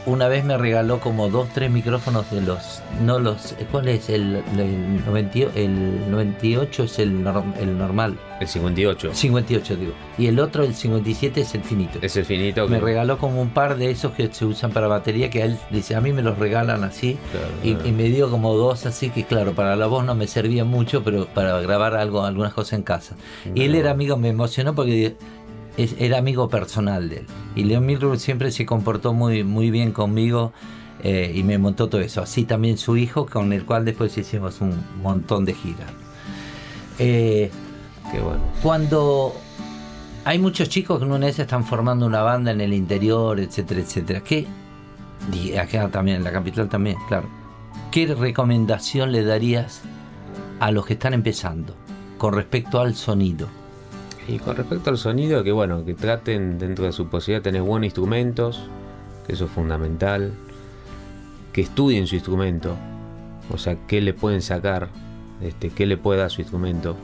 una vez me regaló como dos, tres micrófonos de los, no los, ¿cuál es? El, el, 90 el 98 es el, norm- el normal,
El 58.
58 digo, y el otro, el 57 es el finito.
Es el finito que.
Me regaló como un par de esos que se usan para batería, que a él dice, a mí me los regalan así,
Claro,
y,
claro.
y me dio como dos, así que claro, para la voz no me servía mucho, pero para grabar algo, algunas cosas en casa. Y él era amigo, me emocionó porque es- era amigo personal de él. Y Leon Milrow siempre se comportó muy, muy bien conmigo eh, y me montó todo eso. Así también su hijo, con el cual después hicimos un montón de giras. Eh,
Qué bueno.
cuando hay muchos chicos que en una vez están formando una banda en el interior, etcétera, etcétera, ¿qué? Y acá también, en la capital también, claro. ¿Qué recomendación le darías a los que están empezando con respecto al sonido?
Y con respecto al sonido, que bueno, que traten dentro de su posibilidad tener buenos instrumentos, que eso es fundamental. Que estudien su instrumento, o sea, qué le pueden sacar, este, qué le puede dar su instrumento.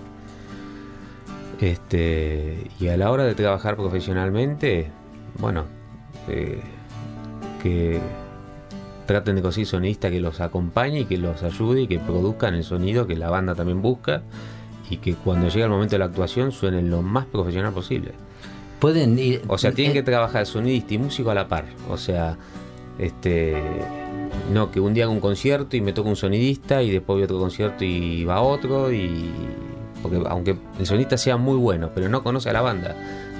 Este, y a la hora de trabajar profesionalmente, bueno, eh, que traten de conseguir sonista que los acompañe y que los ayude y que produzcan el sonido que la banda también busca y que cuando llegue el momento de la actuación suenen lo más profesional posible.
Pueden ir.
O sea, tienen
eh,
que trabajar sonidista y músico a la par. O sea, este no que un día haga un concierto y me toca un sonidista y después voy a otro concierto y va otro y porque aunque el sonidista sea muy bueno, pero no conoce a la banda.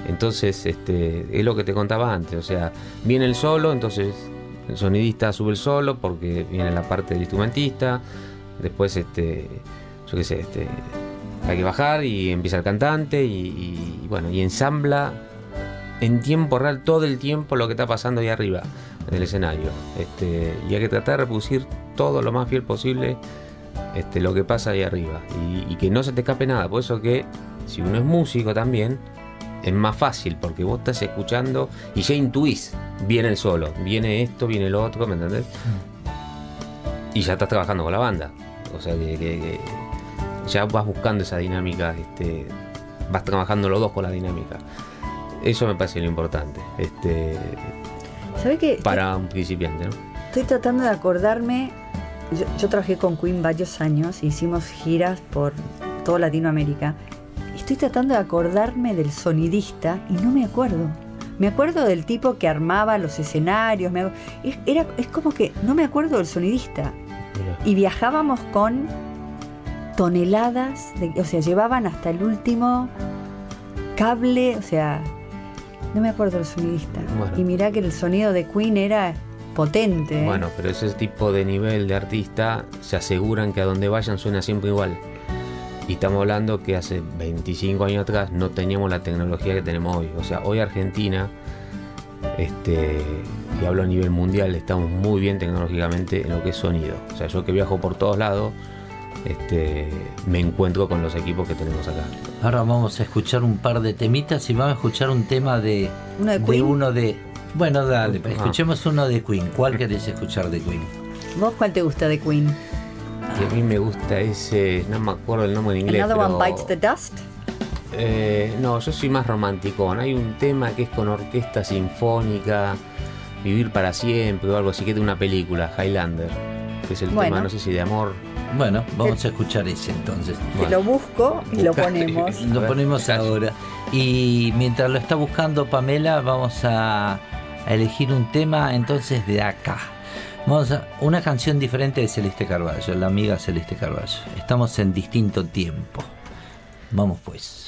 Entonces, este es lo que te contaba antes, o sea, viene el solo, entonces el sonidista sube el solo porque viene la parte del instrumentista, después este yo qué sé, este hay que bajar y empieza el cantante y, bueno, y ensambla en tiempo real todo el tiempo lo que está pasando ahí arriba en el escenario. Este, y hay que tratar de reproducir todo lo más fiel posible este, lo que pasa ahí arriba. Y, y que no se te escape nada. Por eso que si uno es músico también, es más fácil, porque vos estás escuchando y ya intuís, viene el solo, viene esto, viene lo otro, ¿me entendés? Y ya estás trabajando con la banda. O sea que, que- que ya vas buscando esa dinámica, este, vas trabajando los dos con la dinámica. Eso me parece lo importante. Este, para un principiante, ¿no?
Estoy tratando de acordarme. Yo, yo trabajé con Queen varios años, hicimos giras por toda Latinoamérica. Estoy tratando de acordarme del sonidista y no me acuerdo. Me acuerdo del tipo que armaba los escenarios. me es, era, es como que no me acuerdo del sonidista.
Mira.
Y viajábamos con toneladas, de, o sea, llevaban hasta el último cable, o sea, no me acuerdo del sonidista.
Bueno.
Y mirá que el sonido de Queen era potente. ¿eh?
Bueno, pero ese tipo de nivel de artista se aseguran que a donde vayan suena siempre igual. Y estamos hablando que hace 25 años atrás no teníamos la tecnología que tenemos hoy. O sea, hoy Argentina, este, y hablo a nivel mundial, estamos muy bien tecnológicamente en lo que es sonido. O sea, yo que viajo por todos lados, este, me encuentro con los equipos que tenemos acá.
Ahora vamos a escuchar un par de temitas y vamos a escuchar un tema de,
¿Uno de Queen?
uno de. Bueno, dale,
Ah.
escuchemos uno de Queen. ¿Cuál querés escuchar de Queen?
¿Vos cuál te gusta de Queen?
Y a mí me gusta ese, no me acuerdo el nombre en inglés.
Another
pero-
One Bites the Dust.
Eh, no, yo soy más romántico. Hay un tema que es con orquesta sinfónica, Vivir para siempre o algo así, que es de una película, Highlander. Que es el
Bueno.
tema, no sé si de amor.
Bueno, vamos a escuchar ese entonces.
Lo busco y lo ponemos. (laughs)
Lo ponemos ahora. Y mientras lo está buscando Pamela, vamos a, a elegir un tema entonces de acá. Vamos a una canción diferente de Celeste Carballo, la amiga Celeste Carballo. Estamos en distinto tiempo. Vamos pues.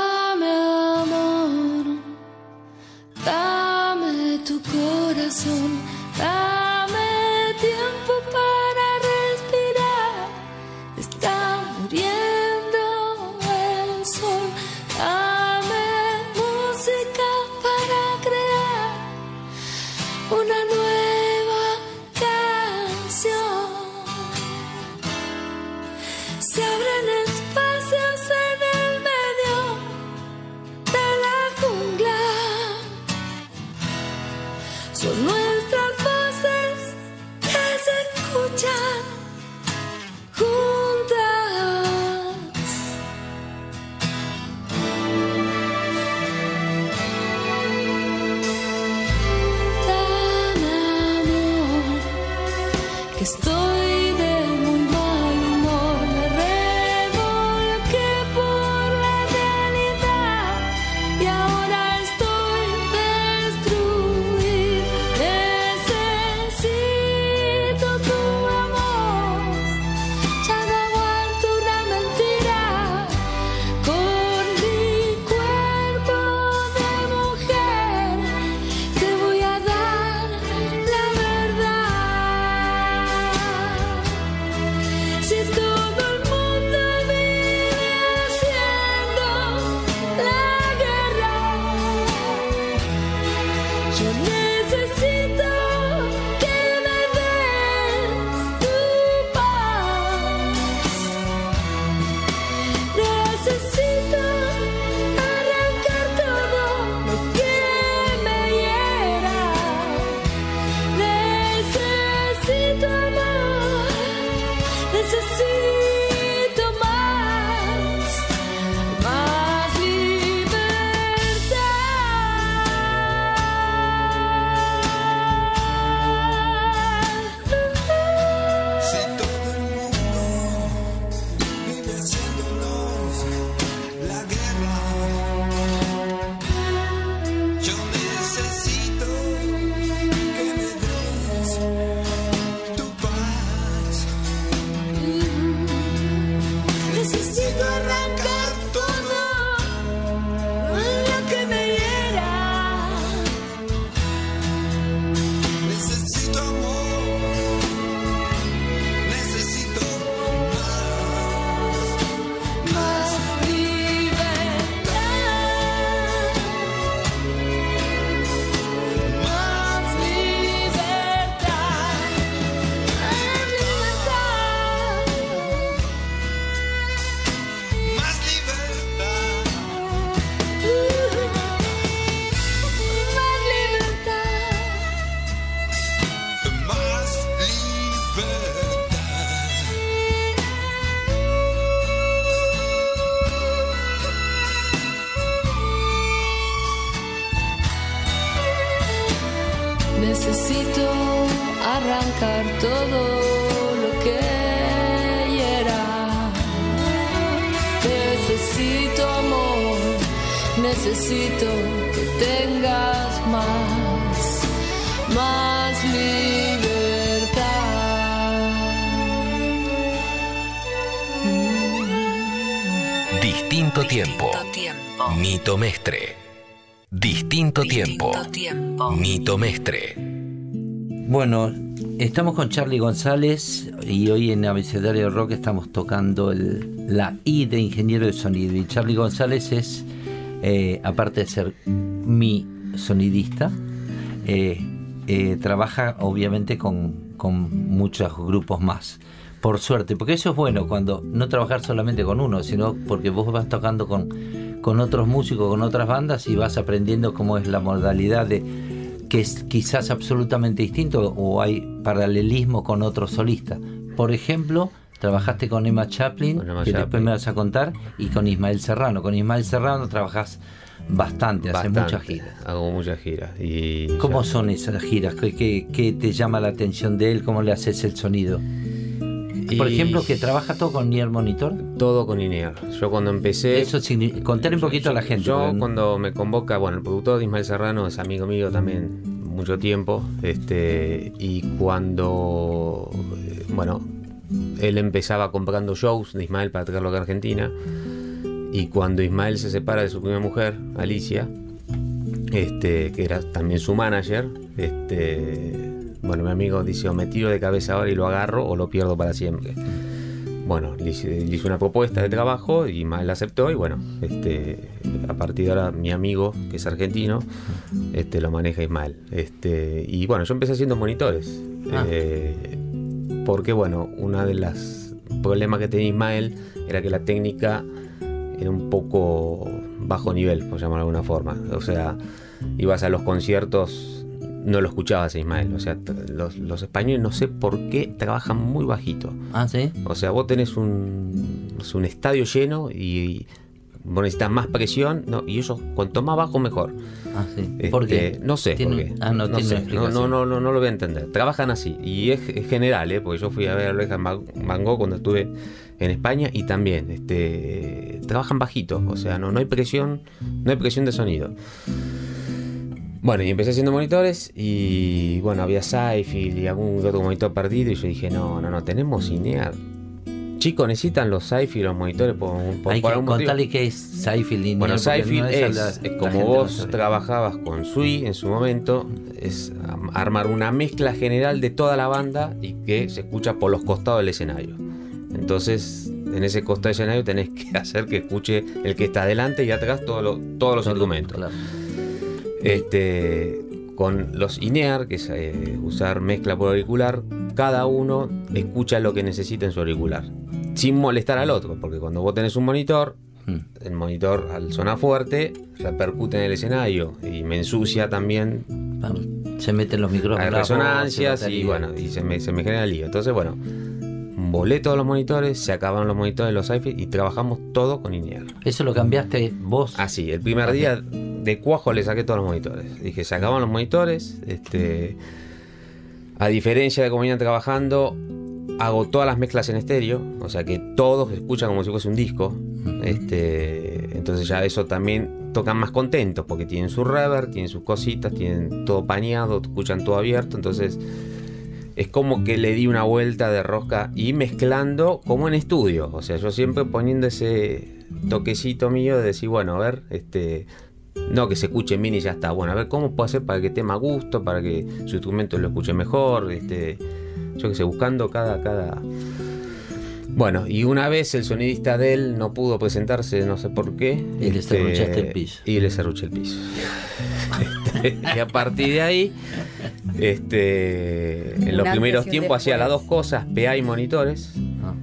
Distinto tiempo. Nito Mestre.
Bueno, estamos con Charlie González y hoy en Abecedario Rock estamos tocando el- la I de ingeniero de sonido. Y Charlie González es, eh, aparte de ser mi sonidista, eh, eh, trabaja obviamente con, con muchos grupos más. Por suerte, porque eso es bueno cuando no trabajar solamente con uno, sino porque vos vas tocando con, con otros músicos, con otras bandas y vas aprendiendo cómo es la modalidad de que es quizás absolutamente distinto o hay paralelismo con otros solistas. Por ejemplo, trabajaste con Emma Chaplin,
Con Emma
que después me vas a contar, y con Ismael Serrano. Con Ismael Serrano trabajas bastante, haces
Bastante.
muchas giras.
Hago muchas giras. Y
¿Cómo
ya-
son esas giras? ¿Qué, qué, qué te llama la atención de él? ¿Cómo le haces el sonido? Por ejemplo, que trabaja todo con Nier Monitor.
Todo con INEAR. Yo cuando empecé.
Eso significa, contar un poquito a la gente.
Yo cuando me convoca, bueno, el productor de Ismael Serrano es amigo mío también mucho tiempo. Este, y cuando eh, bueno, él empezaba comprando shows de Ismael para traerlo acá a Argentina. Y cuando Ismael se separa de su primera mujer, Alicia, este, que era también su manager, este, bueno, mi amigo dice, o me tiro de cabeza ahora y lo agarro o lo pierdo para siempre. Bueno, le hice, le hice una propuesta de trabajo y la aceptó y bueno, este, a partir de ahora mi amigo, que es argentino, este, lo maneja Ismael. Este, y bueno, yo empecé haciendo monitores.
Ah.
eh, porque bueno, una de las problemas que tenía Ismael era que la técnica era un poco bajo nivel, por llamarlo de alguna forma. O sea, ibas a los conciertos, no lo escuchabas Ismael. O sea, los, los españoles no sé por qué trabajan muy bajito.
Ah, sí.
O sea, vos tenés un, no un estadio lleno y vos necesitas más presión, no, y ellos cuanto más bajo mejor.
Ah, sí.
Este,
¿Por qué?
No sé
Tiene-
por qué.
Ah, no, tiene
sé. no, no, no, no, no lo voy a entender. Trabajan así. Y es, es general, ¿eh? porque yo fui a ver a Oreja Van Gogh cuando estuve en España y también este, trabajan bajito. O sea, no, no hay presión, no hay presión de sonido. Bueno, y empecé haciendo monitores y bueno, había Saifield y algún otro monitor perdido y yo dije, no, no, no, tenemos INEAR. Chicos, necesitan los Saifield, los monitores por, por,
Hay
por
que contarle qué es Seinfeld y
Bueno,
no
es,
la-
como vos trabajabas con Sui en su momento, es armar una mezcla general de toda la banda y que se escucha por los costados del escenario. Entonces, en ese costado del escenario tenés que (laughs) hacer que escuche el que está adelante y atrás todo lo- todos los
Todo,
instrumentos.
claro.
Este, con los INEAR, que es eh, usar mezcla por auricular, cada uno escucha lo que necesita en su auricular, sin molestar al otro, porque cuando vos tenés un monitor,
Mm.
el monitor al sonar fuerte repercute en el escenario y me ensucia también,
Se meten los micrófonos.
hay resonancias y bueno, y se me, se me genera lío. Entonces, bueno, volé todos los monitores, se acabaron los monitores, los iFi y trabajamos todo con INEAR.
Eso lo cambiaste vos.
Así, el primer día de cuajo le saqué todos los monitores. Dije, se acaban los monitores. Este, a diferencia de cómo venían trabajando, hago todas las mezclas en estéreo. O sea que todos escuchan como si fuese un disco. Este, entonces ya eso también tocan más contentos porque tienen su reverb, tienen sus cositas, tienen todo pañado, escuchan todo abierto. Entonces es como que le di una vuelta de rosca y mezclando como en estudio. O sea, yo siempre poniendo ese toquecito mío de decir, bueno, a ver, este. No que se escuche bien y ya está. Bueno, a ver cómo puedo hacer para que más gusto, para que su instrumento lo escuche mejor. Este. Yo que sé, buscando cada. cada. Bueno, y una vez el sonidista de él no pudo presentarse, no sé por qué.
Y le
este,
serruchaste el piso.
Y le serruché el piso. (laughs) (laughs) Y a partir de ahí, este, en los primeros tiempos hacía las dos cosas, PA y monitores,
Ah.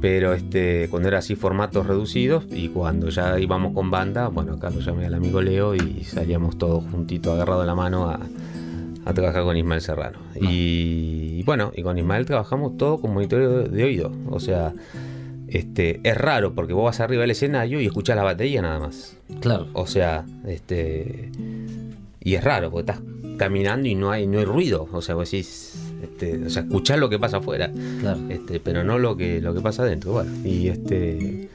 pero este, cuando era así formatos reducidos y cuando ya íbamos con banda, bueno, acá lo llamé al amigo Leo y salíamos todos juntitos, agarrados de la mano a, a trabajar con Ismael Serrano. Y, bueno, y con Ismael trabajamos todo con monitores de, de oído, o sea, este, es raro porque vos vas arriba del escenario y escuchás la batería nada más.
Claro.
O sea, este. Y es raro, porque estás caminando y no hay, no hay ruido. O sea, vos decís. Este, o sea, escuchás lo que pasa afuera.
Claro.
Este, pero no lo que, lo que pasa adentro. Bueno, y este.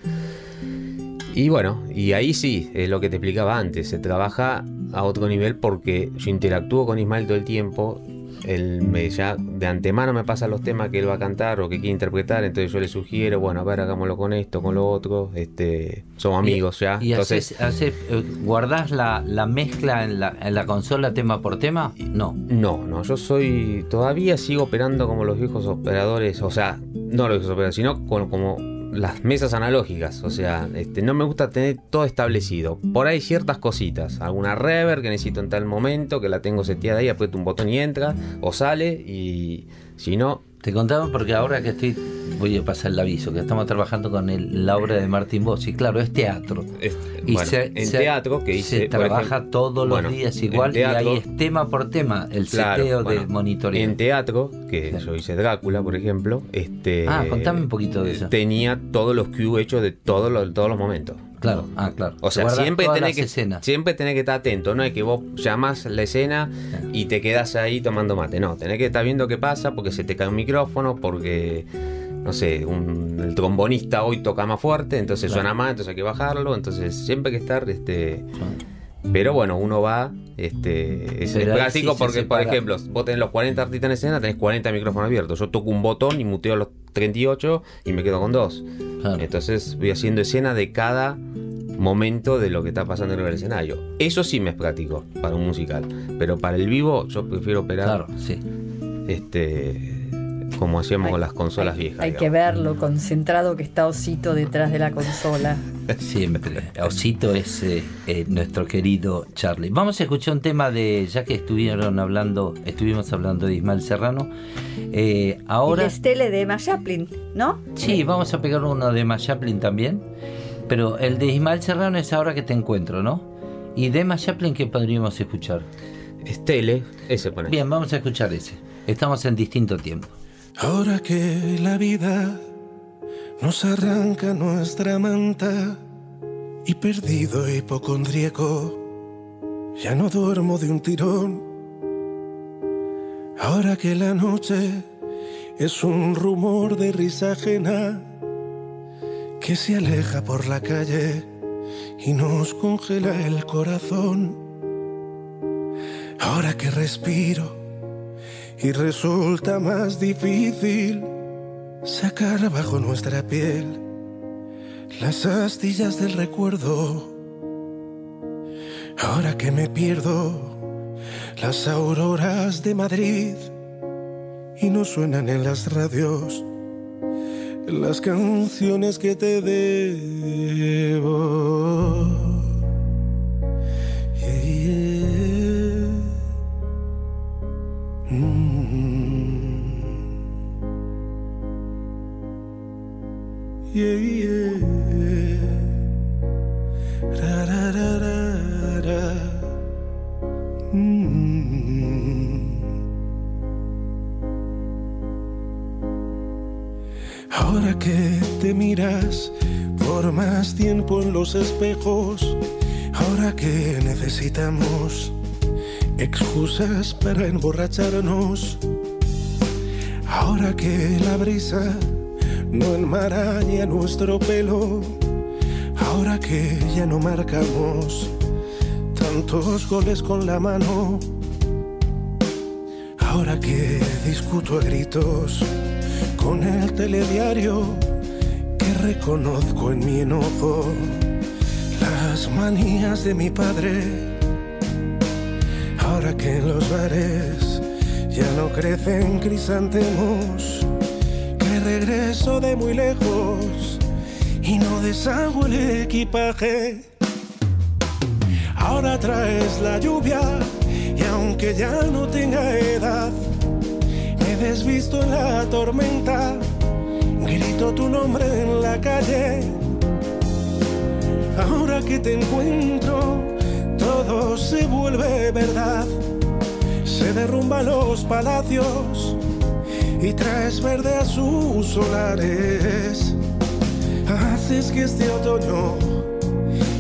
Y bueno, y ahí sí, es lo que te explicaba antes, se trabaja a otro nivel porque yo interactúo con Ismael todo el tiempo, él me ya de antemano me pasa los temas que él va a cantar o que quiere interpretar, entonces yo le sugiero, bueno, a ver, hagámoslo con esto, con lo otro, este, somos amigos ya.
¿Y
entonces,
haces- haces, eh, guardás la, la mezcla en la, en la consola tema por tema? No.
No, no, yo soy. Todavía sigo operando como los viejos operadores, o sea, no los viejos operadores, sino con- como las mesas analógicas. O sea, este, no me gusta tener todo establecido. Por ahí ciertas cositas, alguna reverb que necesito en tal momento, que la tengo seteada ahí, aprieto un botón y entra, o sale, y si no.
Te contaba porque ahora que estoy, voy a pasar el aviso, que estamos trabajando con el- la obra de Martín Bossi. Claro, es teatro. Y
bueno,
se-
en
se-
teatro que hice.
se trabaja
ejemplo-
todos los
bueno,
días igual y ahí es tema por tema el
Claro,
seteo
bueno,
de monitoreo.
En teatro, que yo hice Drácula, por ejemplo, este.
Ah, contame un poquito de eso.
Tenía todos los cues hechos de todos los, todos los momentos.
Claro, ah, claro.
O sea, siempre tenés, que,
escenas.
siempre tenés que estar atento. No es que vos llamás la escena y te quedas ahí tomando mate. No, tenés que estar viendo qué pasa porque se te cae un micrófono, porque, no sé, un- el trombonista hoy toca más fuerte, entonces
Claro.
suena más, entonces hay que bajarlo. Entonces siempre hay que estar... este Pero bueno, uno va, este, es práctico
se
porque, por ejemplo, vos tenés los 40 artistas en escena, tenés 40 micrófonos abiertos. Yo toco un botón y muteo los 38 y me quedo con dos. Entonces voy haciendo escena de cada momento de lo que está pasando en el escenario. Eso sí me es práctico para un musical. Pero para el vivo yo prefiero operar
Claro, sí.
este como hacíamos con las consolas viejas.
Hay que verlo concentrado que está Osito detrás de la consola. (laughs)
Siempre. Osito es eh, eh, nuestro querido Charlie. Vamos a escuchar un tema de, ya que estuvieron hablando, estuvimos hablando de Ismael Serrano. eh,
Y
ahora,
la Estele de Emma Chaplin, ¿no?
sí, vamos a pegar uno de Emma Chaplin también. Pero el de Ismael Serrano es ahora que te encuentro, ¿no? Y de Emma Chaplin, ¿qué podríamos escuchar?
Estele, ese pone.
Bien, vamos a escuchar ese. Estamos en distinto tiempo.
Ahora que la vida nos arranca nuestra manta y perdido hipocondríaco, ya no duermo de un tirón. Ahora que la noche es un rumor de risa ajena que se aleja por la calle y nos congela el corazón. Ahora que respiro y resulta más difícil sacar bajo nuestra piel las astillas del recuerdo. Ahora que me pierdo las auroras de Madrid y no suenan en las radios las canciones que te debo. Ahora que te miras por más tiempo en los espejos, ahora que necesitamos excusas para emborracharnos, ahora que la brisa no enmaraña nuestro pelo, ahora que ya no marcamos tantos goles con la mano, ahora que discuto a gritos con el telediario que reconozco en mi enojo las manías de mi padre. Ahora que en los bares ya no crecen crisantemos, regreso de muy lejos y no deshago el equipaje. Ahora traes la lluvia y aunque ya no tenga edad, me desvisto en la tormenta, grito tu nombre en la calle. Ahora que te encuentro, todo se vuelve verdad. Se derrumban los palacios y traes verde a sus solares. Haces que este otoño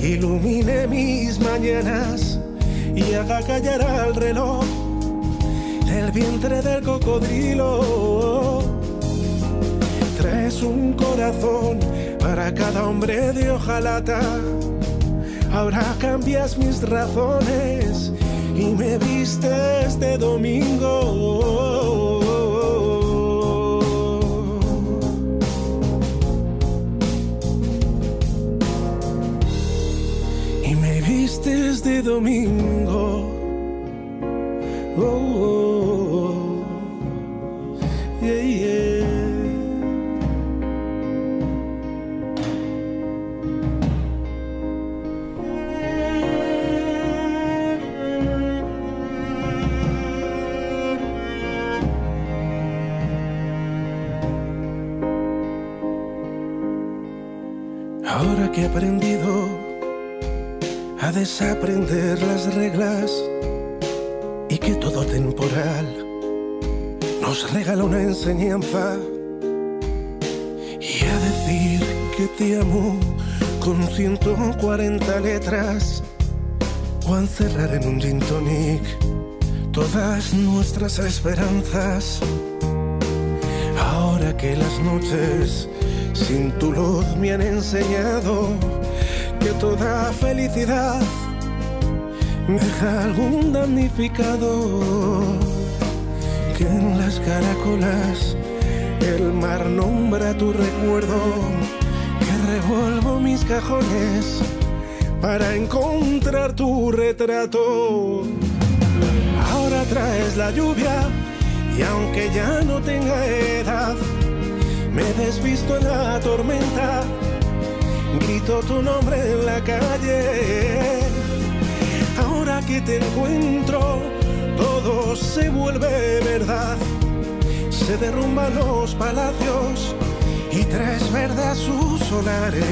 ilumine mis mañanas y haga callar al reloj del vientre del cocodrilo. Traes un corazón para cada hombre de hojalata. Ahora cambias mis razones y me vistes de domingo. Vistes de domingo. Oh, oh, oh. Yeah, yeah. Ahora que he aprendido a desaprender las reglas y que todo temporal nos regala una enseñanza y a decir que te amo con 140 letras o a encerrar en un gin tonic todas nuestras esperanzas. Ahora que las noches sin tu luz me han enseñado que toda felicidad deja algún damnificado, que en las caracolas el mar nombra tu recuerdo, que revuelvo mis cajones para encontrar tu retrato. Ahora traes la lluvia y aunque ya no tenga edad, me desvisto en la tormenta, grito tu nombre en la calle. Ahora que te encuentro, todo se vuelve verdad. Se derrumban los palacios y traes verde a sus solares.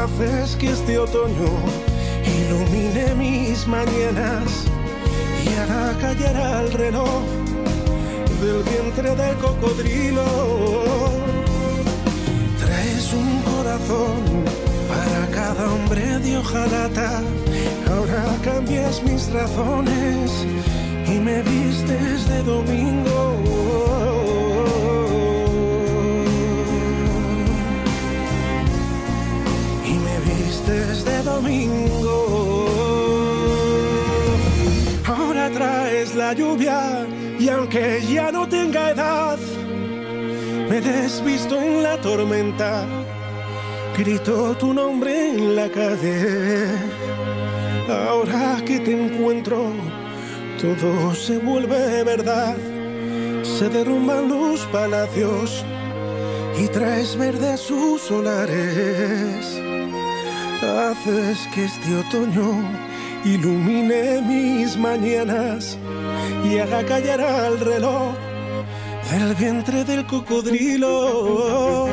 Haces que este otoño ilumine mis mañanas y haga callar al reloj del vientre del cocodrilo. Para cada hombre de hojalata. Ahora cambias mis razones y me vistes de domingo. Y me vistes de domingo. Ahora traes la lluvia y aunque ya no tenga edad, me desvisto en la tormenta, grito tu nombre en la calle. Ahora que te encuentro, todo se vuelve verdad, se derrumban los palacios y traes verde a sus solares. Haces que este otoño ilumine mis mañanas y haga callar al reloj del vientre del cocodrilo.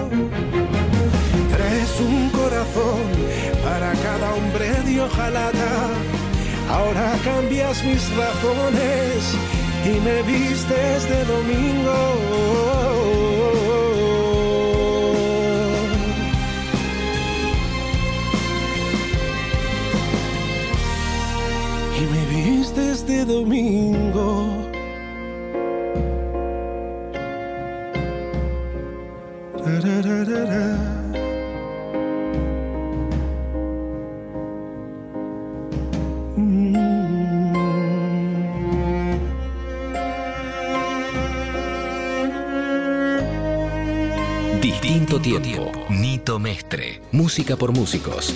Un corazón para cada hombre de hojalata. Ahora cambias mis razones y me vistes de domingo. Y me vistes de domingo.
Distinto tiempo. Nito Mestre. Música por músicos.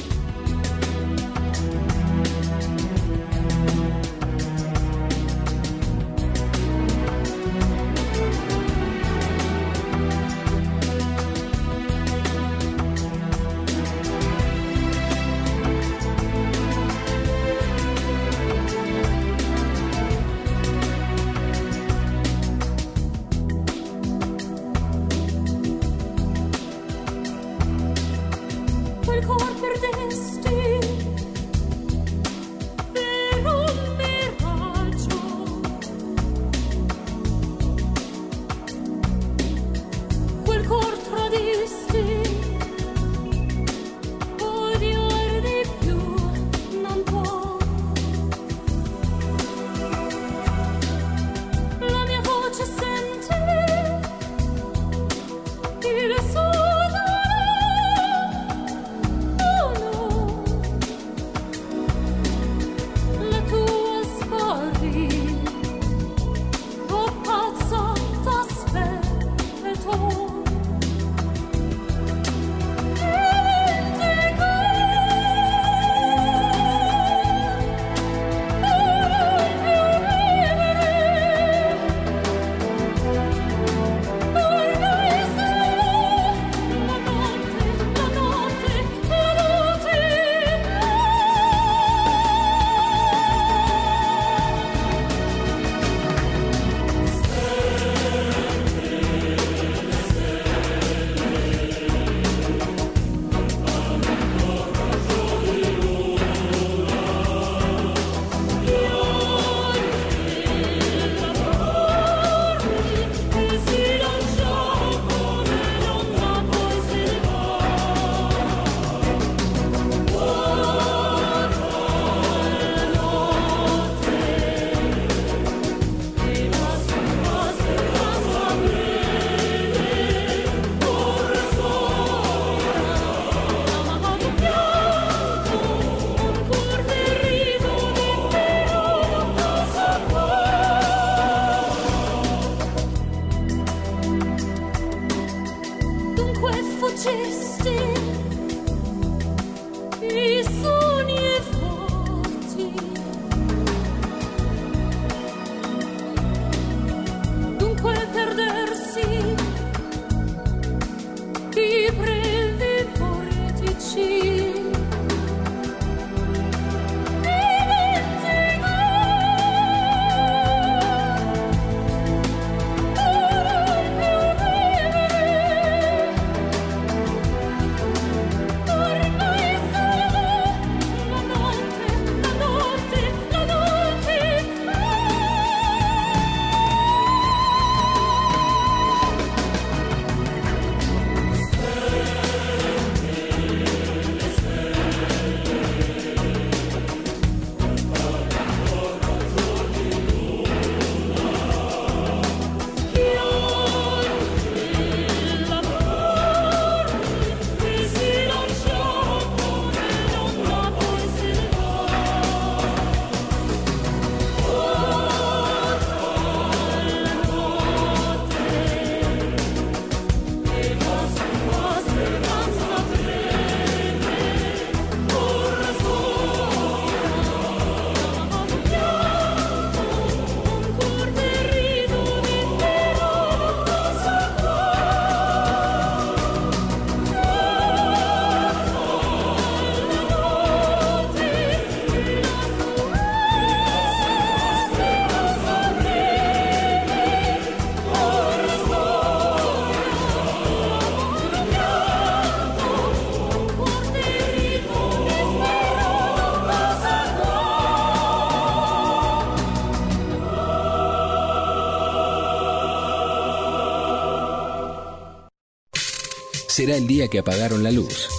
Será el día que apagaron la luz.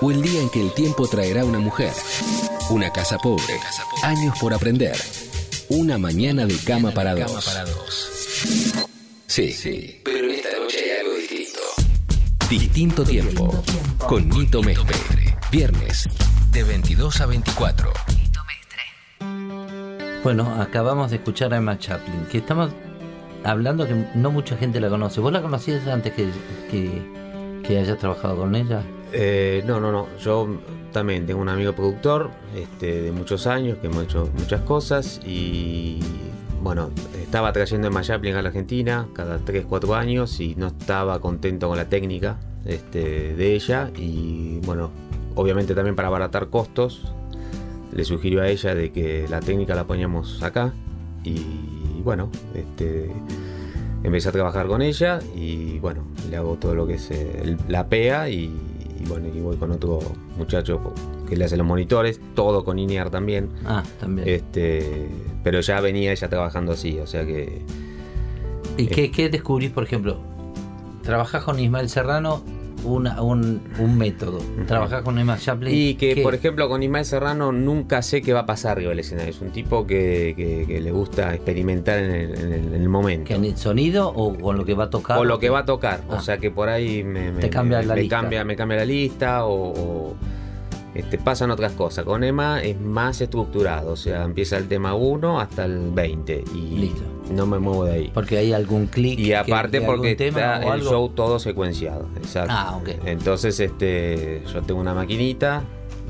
O el día en que el tiempo traerá una mujer. Una casa pobre. Años por aprender. Una mañana de cama para dos. Sí, sí. Pero esta noche hay algo distinto. Distinto tiempo. Con Nito Mestre. Viernes, de 22 a 24.
Bueno, acabamos de escuchar a Emma Chaplin, que estamos hablando que no mucha gente la conoce. ¿Vos la conocías antes que, que, que hayas trabajado con ella?
Eh, no, no, no. Yo también tengo un amigo productor este, de muchos años que hemos hecho muchas cosas y bueno, estaba trayendo Emma Chaplin a la Argentina cada 3, 4 años y no estaba contento con la técnica este, de ella y bueno, obviamente también para abaratar costos le sugirió a ella de que la técnica la poníamos acá y bueno, este, empecé a trabajar con ella y bueno, le hago todo lo que es eh, el- la PEA y, y bueno, y voy con otro muchacho que le hace los monitores, todo con INEAR también.
Ah, también.
Este, pero ya venía ella trabajando así, o sea que
¿Y qué, qué descubrís, por ejemplo? Trabajás con Ismael Serrano una- un, un método. Trabajás con Emma Chaplin.
Y que,
¿qué?
por ejemplo, con Ismael Serrano nunca sé qué va a pasar arriba del escenario. Es un tipo que, que- que le gusta experimentar en el, en el- en el momento.
¿Que en el sonido o con lo que va a tocar?
O lo que va a tocar.
Ah.
O sea que por ahí me, me-
Te cambia
me-
la
me
lista.
Cambia, me cambia la lista o, o, este, pasan otras cosas. Con Emma es más estructurado. O sea, empieza el tema 1 hasta el 20. Y
Listo.
no me muevo de ahí.
Porque hay algún clic.
Y aparte porque está el
algo.
show todo secuenciado. Exacto.
Ah, ok.
Entonces, este, yo tengo una maquinita.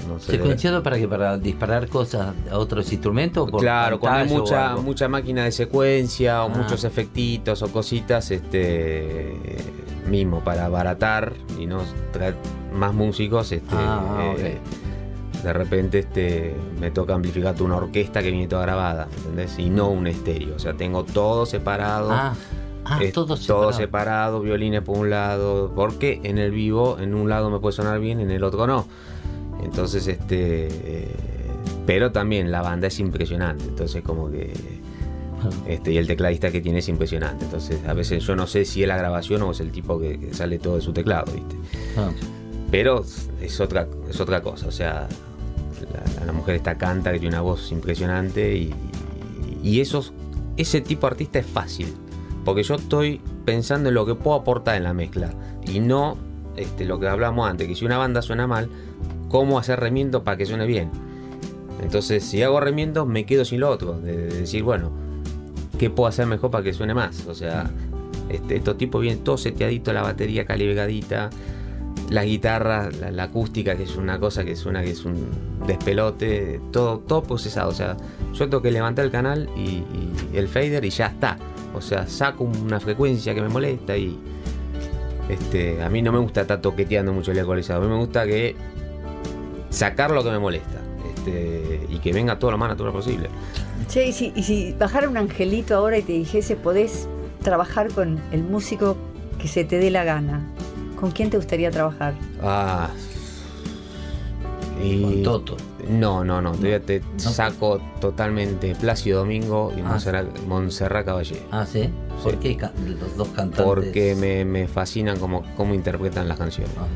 No sé,
¿Secuenciado para que ¿Para disparar cosas a otros instrumentos? por
Claro, cuando hay mucha, mucha máquina de secuencia o
Ah.
muchos efectitos o cositas, este mismo para abaratar y no más músicos, este
Ah,
eh, de repente este me toca amplificar una orquesta que viene toda grabada, ¿me ¿entendés? Y no un estéreo, o sea, tengo todo separado.
Ah, ah,
es
todo
todo
separado.
separado, violines por un lado, porque en el vivo, en un lado me puede sonar bien, en el otro no. Entonces, este. eh, pero también la banda es impresionante, entonces, como que. Este, y el tecladista que tiene es impresionante. Entonces, a veces yo no sé si es la grabación o es el tipo que, que sale todo de su teclado, ¿viste?
Ah.
Pero es otra, es otra cosa. O sea, la, mujer esta canta, que tiene una voz impresionante y, y esos, ese tipo de artista es fácil. Porque yo estoy pensando en lo que puedo aportar en la mezcla y no este, lo que hablamos antes, que si una banda suena mal, ¿cómo hacer remiendos para que suene bien? Entonces, si hago remiendos, me quedo sin lo otro. De, de decir, bueno, ¿qué puedo hacer mejor para que suene más? O sea, este, estos tipos vienen todo seteadito, la batería calibradita, la guitarra, la, acústica, que es una cosa que suena que es un despelote, todo, todo procesado. O sea, yo tengo que levantar el canal y, y el fader y ya está. O sea, saco una frecuencia que me molesta y. Este, a mí no me gusta estar toqueteando mucho el ecualizador. A mí me gusta que sacar lo que me molesta. Este, y que venga todo lo más natural posible.
Che, y si, y si bajara un angelito ahora y te dijese, podés trabajar con el músico que se te dé la gana, ¿con quién te gustaría trabajar?
Ah. Y...
Con Toto.
No, no, no. Te, te saco totalmente Plácido Domingo y
Ah.
Montserrat, Montserrat Caballé.
Ah, ¿sí? ¿Por
Sí.
qué los dos cantantes?
Porque me, me fascinan como, cómo interpretan las canciones.
Ah,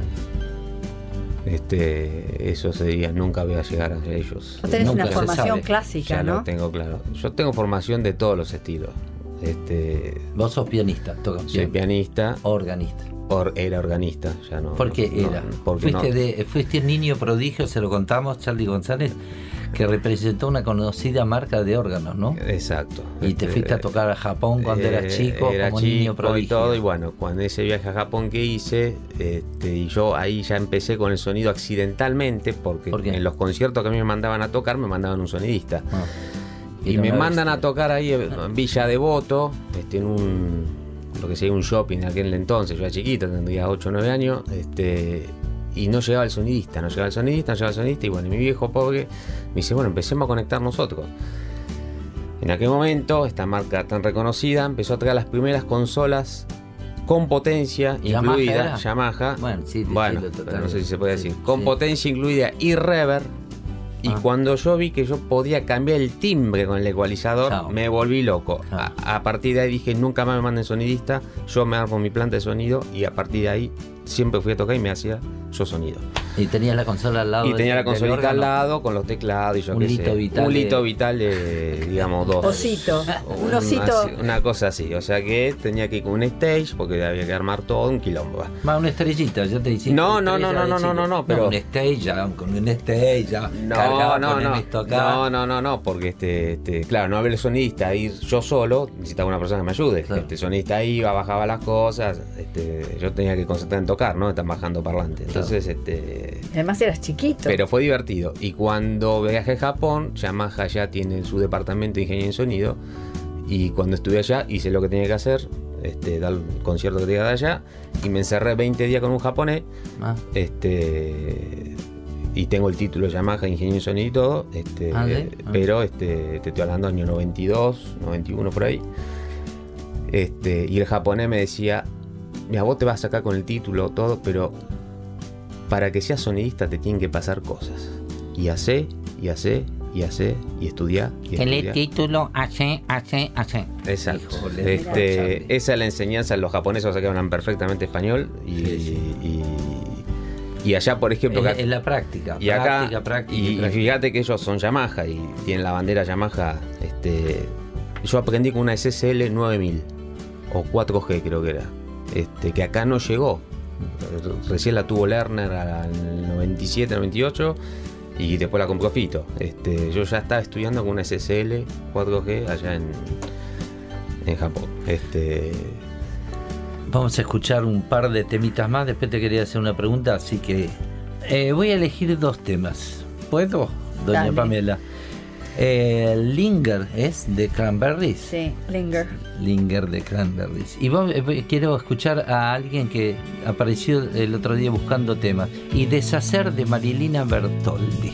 Este, eso sería, nunca voy a llegar a ellos.
Vos tenés
Nunca
una formación
sabe.
clásica,
Ya
¿no?
lo tengo claro. Yo tengo formación de todos los estilos. Este,
Vos sos pianista, tocas
soy pianista,
Organista.
Or- era organista, ya no.
¿Por qué
no-
era?
no, porque
fuiste,
no-
de, fuiste niño prodigio, se lo contamos, Charlie González, que representó una conocida marca de órganos, ¿no?
Exacto.
Y te
Este,
fuiste a tocar a Japón cuando eras
Eh,
chico,
era
como
chico
niño
y
prodigio.
todo y bueno cuando ese viaje a Japón que hice este, y yo ahí ya empecé con el sonido accidentalmente porque en los conciertos que a mí me mandaban a tocar me mandaban un sonidista
Ah.
y
no
me mandan a tocar ahí en Villa Devoto este, en un lo que sería un shopping en aquel entonces yo era chiquito tendría 8 o 9 años este y no llegaba el sonidista, no llegaba el sonidista, no llegaba el sonidista, y bueno, y mi viejo pobre me dice, bueno, empecemos a conectar nosotros. En aquel momento, esta marca tan reconocida empezó a traer las primeras consolas con potencia
¿Yamaha
incluida? Yamaha.
Bueno, sí,
Bueno, pero no sé si se puede decir. Con
sí.
potencia incluida y reverb. Y
Ah.
cuando yo vi que yo podía cambiar el timbre con el ecualizador,
Chao.
me volví loco.
Ah.
A, a partir de ahí dije, nunca más me manden sonidista, yo me armo mi planta de sonido y a partir de ahí siempre fui a tocar y me hacía yo sonido.
Y tenías la consola al lado.
Y tenía la consolita al lado con los teclados y yo
Un lito
sé.
vital
Un lito
de-
vital de, digamos, dos.
Osito, un
Una-
osito.
Una cosa así. O sea que tenía que ir con un stage porque había que armar todo un quilombo. va.
Una estrellita, ya te hiciste.
No, no, no, no, no,
chico.
no, no, pero-
un stage, ya, con un stage, ya.
No, no, no,
el esto acá.
no, no, no, no, porque este, este, claro, no haber sonidista, ir yo solo, necesitaba una persona que me ayude.
Claro.
Este sonidista iba, bajaba las cosas, este, yo tenía que concentrar en tocar, ¿no? Están bajando parlante. Entonces, este,
Además eras chiquito.
pero fue divertido. Y cuando viajé a Japón, Yamaha ya tiene su departamento de ingeniería en sonido. Y cuando estuve allá, hice lo que tenía que hacer, este, dar el concierto que tenía dar allá. Y me encerré 20 días con un japonés.
Ah,
Este. Y tengo el título de Yamaha, ingeniero en sonido y todo. Este,
Ah,
eh,
Ah.
Pero este, te estoy hablando año 92, 91 por ahí. Este, y el japonés me decía: Mira, vos te vas acá con el título, todo, pero para que seas sonidista te tienen que pasar cosas. Y hace, y hace, y hace, y estudia. Y estudia.
título, hace, hace, hace.
Exacto.
Híjole,
Este, esa es la enseñanza. Los japoneses o sea, que hablan perfectamente español. Y,
Sí, sí.
y, y allá, por ejemplo,
Es,
acá-
es la práctica.
y acá,
práctica, práctica,
y, fíjate que ellos son Yamaha y tienen la bandera Yamaha. Este, yo aprendí con una SSL 9000 o 4G creo que era. Este, que acá no llegó. Recién la tuvo Lerner al 97, 98 y después la compró Fito. Este, yo ya estaba estudiando con una SSL 4G allá en, en Japón. Este,
Vamos a escuchar un par de temitas más. Después te quería hacer una pregunta, así que eh, voy a elegir dos temas. ¿Puedo, doña
Dale.
Pamela? Eh, Linger es de Cranberries.
Sí, Linger.
Linger de Cranberries. Y vos- eh, quiero escuchar a alguien que apareció el otro día buscando temas. Y Deshacer de Marilina Bertoldi.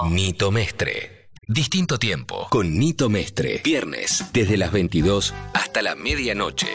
Tiempo. Nito Mestre. Distinto tiempo con Nito Mestre. Viernes, desde las 22 hasta la medianoche.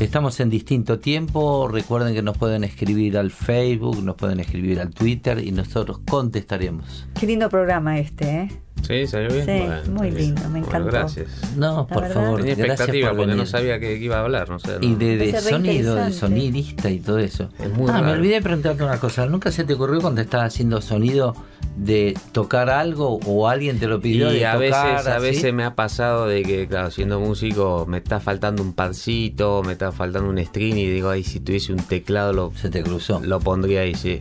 Estamos en distinto tiempo. Recuerden que nos pueden escribir al Facebook, nos pueden escribir al Twitter y nosotros contestaremos.
Qué lindo programa este, ¿eh?
Sí, salió bien.
Sí, muy
bien.
lindo, me
Bueno,
encantó.
gracias.
No,
La
por
verdad.
favor,
Tenía
gracias
expectativa
por
porque no sabía que, que iba a hablar, no sé.
Y de, sonido, de sonidista y todo eso.
Es muy
ah, me olvidé de preguntarte una cosa. ¿Nunca se te ocurrió cuando estabas haciendo sonido de tocar algo o alguien te lo pidió
Y
de
a
tocar
veces, a veces me ha pasado de que, claro, siendo músico, me está faltando un padcito, me está faltando un string y digo, ay, si tuviese un teclado lo,
Se te cruzó.
lo pondría ahí, sí.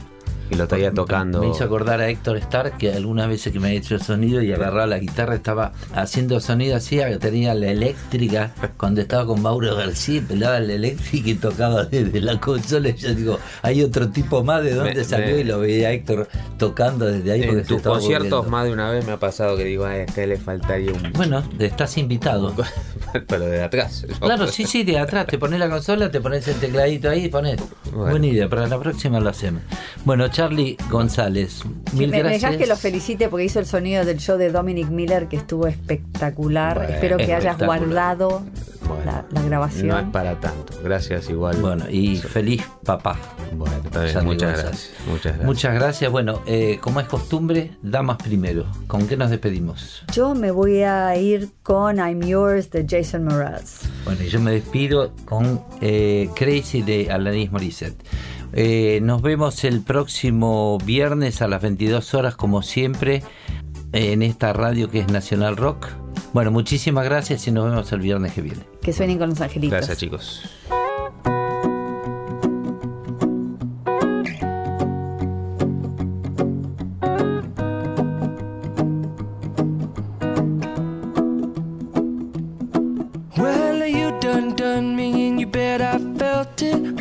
Y lo estaría tocando.
Me hizo acordar a Héctor Stark que algunas veces que me ha hecho sonido y agarraba la guitarra, estaba haciendo sonido así, tenía la eléctrica, cuando estaba con Mauro García, pelaba la eléctrica y tocaba desde la consola. Y yo digo, hay otro tipo más de dónde
Me-
salió
me-
y lo veía a Héctor tocando desde ahí porque
En tus conciertos más de una vez me ha pasado que digo, ay, acá le faltaría un...
Bueno, estás invitado. (laughs)
Pero de atrás.
Claro, sí, sí, de atrás, te pones la consola, te pones el tecladito ahí y pones.
Bueno.
Buena idea, para la próxima lo hacemos. Bueno, Charlie González, mil
me, me
gracias.
dejás que lo felicite porque hizo el sonido del show de Dominic Miller que estuvo espectacular.
Bueno,
Espero que hayas
espectacular.
guardado
Bueno,
la, la
No
grabación.
es para tanto. Gracias igual.
Bueno, y feliz papá.
Bueno, Muchas gracias. Muchas gracias.
Muchas gracias. Bueno, eh, como es costumbre, damas primero. ¿Con qué nos despedimos?
Yo me voy a ir con I'm Yours de Jason Mraz.
Bueno, y yo me despido con eh, Crazy de Alanis Morissette. Eh, nos vemos el próximo viernes a las 22 horas, como siempre, en esta radio que es Nacional Rock. Bueno, muchísimas gracias y nos vemos el viernes que viene.
Que suenen con los angelitos.
Gracias, chicos.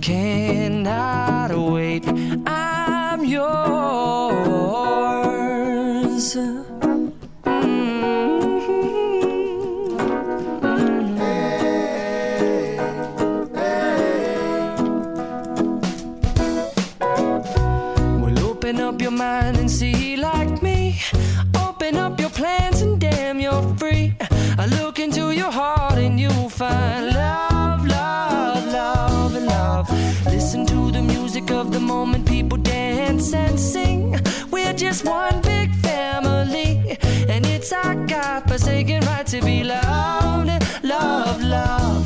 cannot wait. I'm yours. dance and sing. We're just one big family, and it's our God forsaken right to be loved, love, love.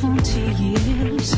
风起夜。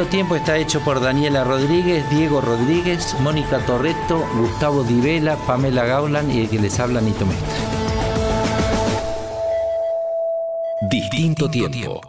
Distinto Tiempo está hecho por Daniela Rodríguez, Diego Rodríguez, Mónica Torreto, Gustavo Divela, Pamela Gaulan y el que les habla Nito Mestre.
Distinto tiempo.